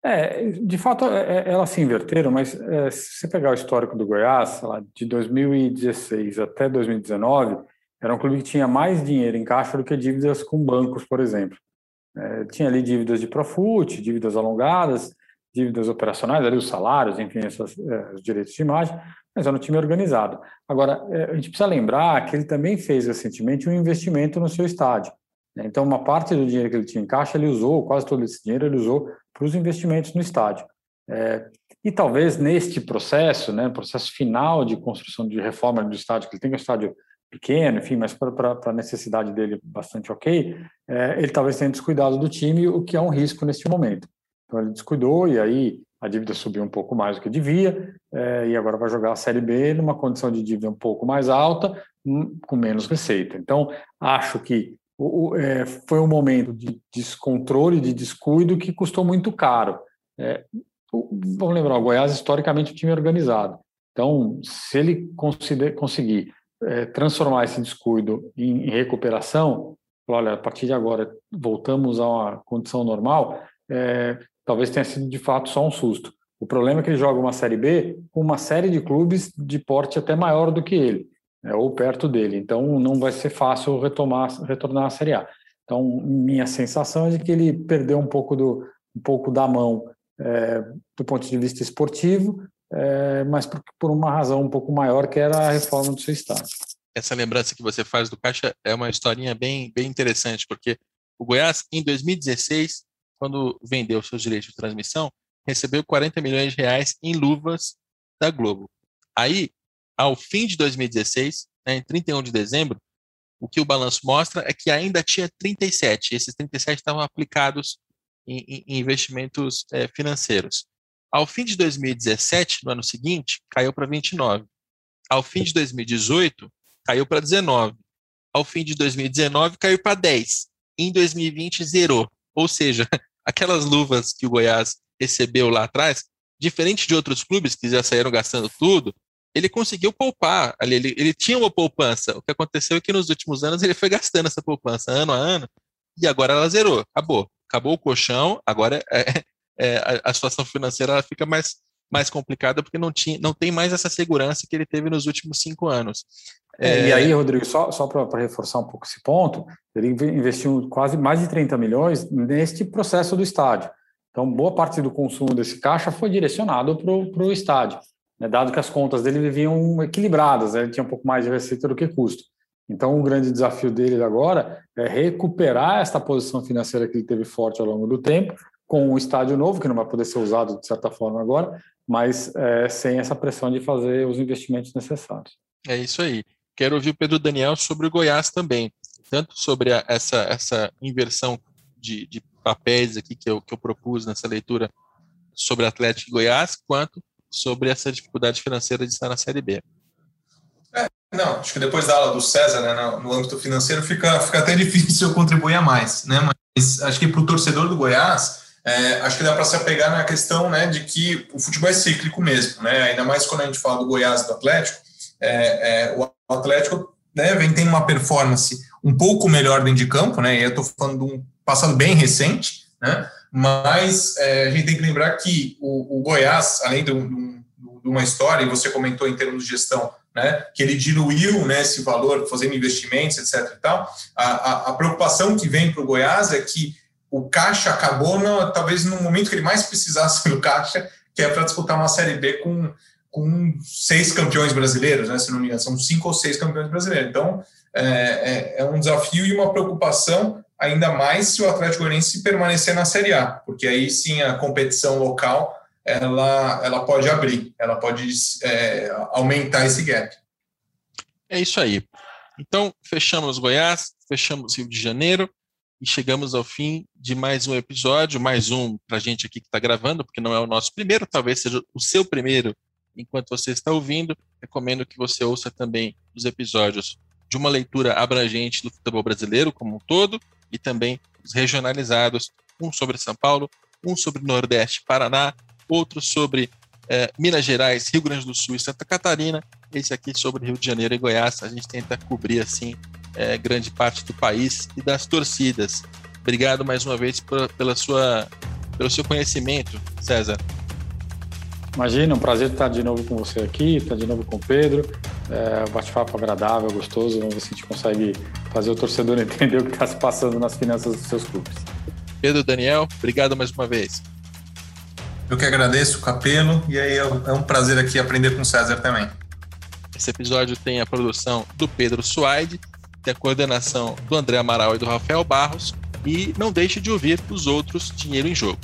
É, de fato, é, é, elas se inverteram, mas é, se você pegar o histórico do Goiás, lá, de 2016 até 2019, era um clube que tinha mais dinheiro em caixa do que dívidas com bancos, por exemplo. É, tinha ali dívidas de Profut, dívidas alongadas, dívidas operacionais, ali os salários, enfim, essas, é, os direitos de imagem, mas era um time organizado. Agora, é, a gente precisa lembrar que ele também fez recentemente um investimento no seu estádio. Né? Então, uma parte do dinheiro que ele tinha em caixa, ele usou, quase todo esse dinheiro ele usou para os investimentos no estádio. É, e talvez neste processo, né, processo final de construção de reforma do estádio, que ele tem um estádio pequeno, enfim, mas para a necessidade dele bastante ok, é, ele talvez tenha descuidado do time, o que é um risco neste momento. Então ele descuidou e aí a dívida subiu um pouco mais do que devia é, e agora vai jogar a Série B numa condição de dívida um pouco mais alta, hum, com menos receita. Então acho que o, é, foi um momento de descontrole, de descuido que custou muito caro. É, vamos lembrar, o Goiás historicamente é um time organizado. Então, se ele conseguir é, transformar esse descuido em, em recuperação, olha, a partir de agora voltamos a uma condição normal, é, talvez tenha sido de fato só um susto. O problema é que ele joga uma Série B com uma série de clubes de porte até maior do que ele, né, ou perto dele. Então, não vai ser fácil retomar, retornar à Série A. Então, minha sensação é de que ele perdeu um pouco, do, um pouco da mão é, do ponto de vista esportivo, é, mas por, por, uma razão um pouco maior, que era a reforma do seu estado. Essa lembrança que você faz do Caixa é uma historinha bem, bem interessante, porque o Goiás, em 2016, quando vendeu seus direitos de transmissão, recebeu 40 milhões de reais em luvas da Globo. Aí, ao fim de 2016, né, em 31 de dezembro, o que o balanço mostra é que ainda tinha 37, e esses 37 estavam aplicados em, em investimentos é, financeiros. Ao fim de 2017, no ano seguinte, caiu para 29. Ao fim de 2018, caiu para 19. Ao fim de 2019, caiu para 10. Em 2020, zerou. Ou seja, aquelas luvas que o Goiás recebeu lá atrás, diferente de outros clubes que já saíram gastando tudo, ele conseguiu poupar. Ali, ele, ele tinha uma poupança. O que aconteceu é que nos últimos anos ele foi gastando essa poupança ano a ano e agora ela zerou. Acabou. Acabou o colchão, agora é, é, a, a, situação financeira ela fica mais, mais complicada porque não, tinha, não tem mais essa segurança que ele teve nos últimos cinco anos. É, e aí, Rodrigo, só, só para reforçar um pouco esse ponto, ele investiu quase mais de 30 milhões neste processo do estádio. Então, boa parte do consumo desse caixa foi direcionado para o estádio, né, dado que as contas dele viviam equilibradas, né, ele tinha um pouco mais de receita do que custo. Então, o grande desafio dele agora é recuperar esta posição financeira que ele teve forte ao longo do tempo com um estádio novo, que não vai poder ser usado de certa forma agora, mas é, sem essa pressão de fazer os investimentos necessários. É isso aí. Quero ouvir o Pedro Daniel sobre o Goiás também, tanto sobre a, essa, essa inversão de, de, papéis aqui que eu, que eu propus nessa leitura sobre Atlético e Goiás, quanto sobre essa dificuldade financeira de estar na Série B. É, não, acho que depois da aula do César, né, no, no âmbito financeiro, fica, fica até difícil eu contribuir a mais, né? Mas acho que para o torcedor do Goiás, é, acho que dá para se apegar na questão né, de que o futebol é cíclico mesmo, né? ainda mais quando a gente fala do Goiás e do Atlético. É, é, o Atlético né, vem tendo uma performance um pouco melhor dentro de campo, né? E eu estou falando de um passado bem recente, né? mas é, a gente tem que lembrar que o, o Goiás, além de, de uma história, e você comentou em termos de gestão, né, que ele diluiu né, esse valor fazendo investimentos, etc. E tal, a, a, a preocupação que vem para o Goiás é que o caixa acabou, no, talvez no momento que ele mais precisasse do caixa, que é para disputar uma Série B com, com seis campeões brasileiros, né, se não me engano, são cinco ou seis campeões brasileiros. Então, é, é, é um desafio e uma preocupação ainda mais se o Atlético Goianiense permanecer na Série A, porque aí sim a competição local ela, ela pode abrir, ela pode é, aumentar esse gap. É isso aí. Então, fechamos Goiás, fechamos Rio de Janeiro e chegamos ao fim de mais um episódio, mais um para a gente aqui que está gravando, porque não é o nosso primeiro, talvez seja o seu primeiro enquanto você está ouvindo. Recomendo que você ouça também os episódios de uma leitura abrangente do futebol brasileiro como um todo e também os regionalizados, um sobre São Paulo, um sobre Nordeste, Paraná, outro sobre eh, Minas Gerais, Rio Grande do Sul e Santa Catarina, esse aqui sobre Rio de Janeiro e Goiás. A gente tenta cobrir assim eh, grande parte do país e das torcidas. Obrigado mais uma vez por, pela sua, pelo seu conhecimento, César. Imagina, um prazer estar de novo com você aqui, estar de novo com o Pedro. É um bate-papo agradável, gostoso. Vamos ver se a gente consegue fazer o torcedor entender o que está se passando nas finanças dos seus clubes. Pedro, Daniel, obrigado mais uma vez. Eu que agradeço, Capelo, e aí é um prazer aqui aprender com o César também. Esse episódio tem a produção do Pedro Suaide, tem a coordenação do André Amaral e do Rafael Barros, e não deixe de ouvir os outros Dinheiro em Jogo.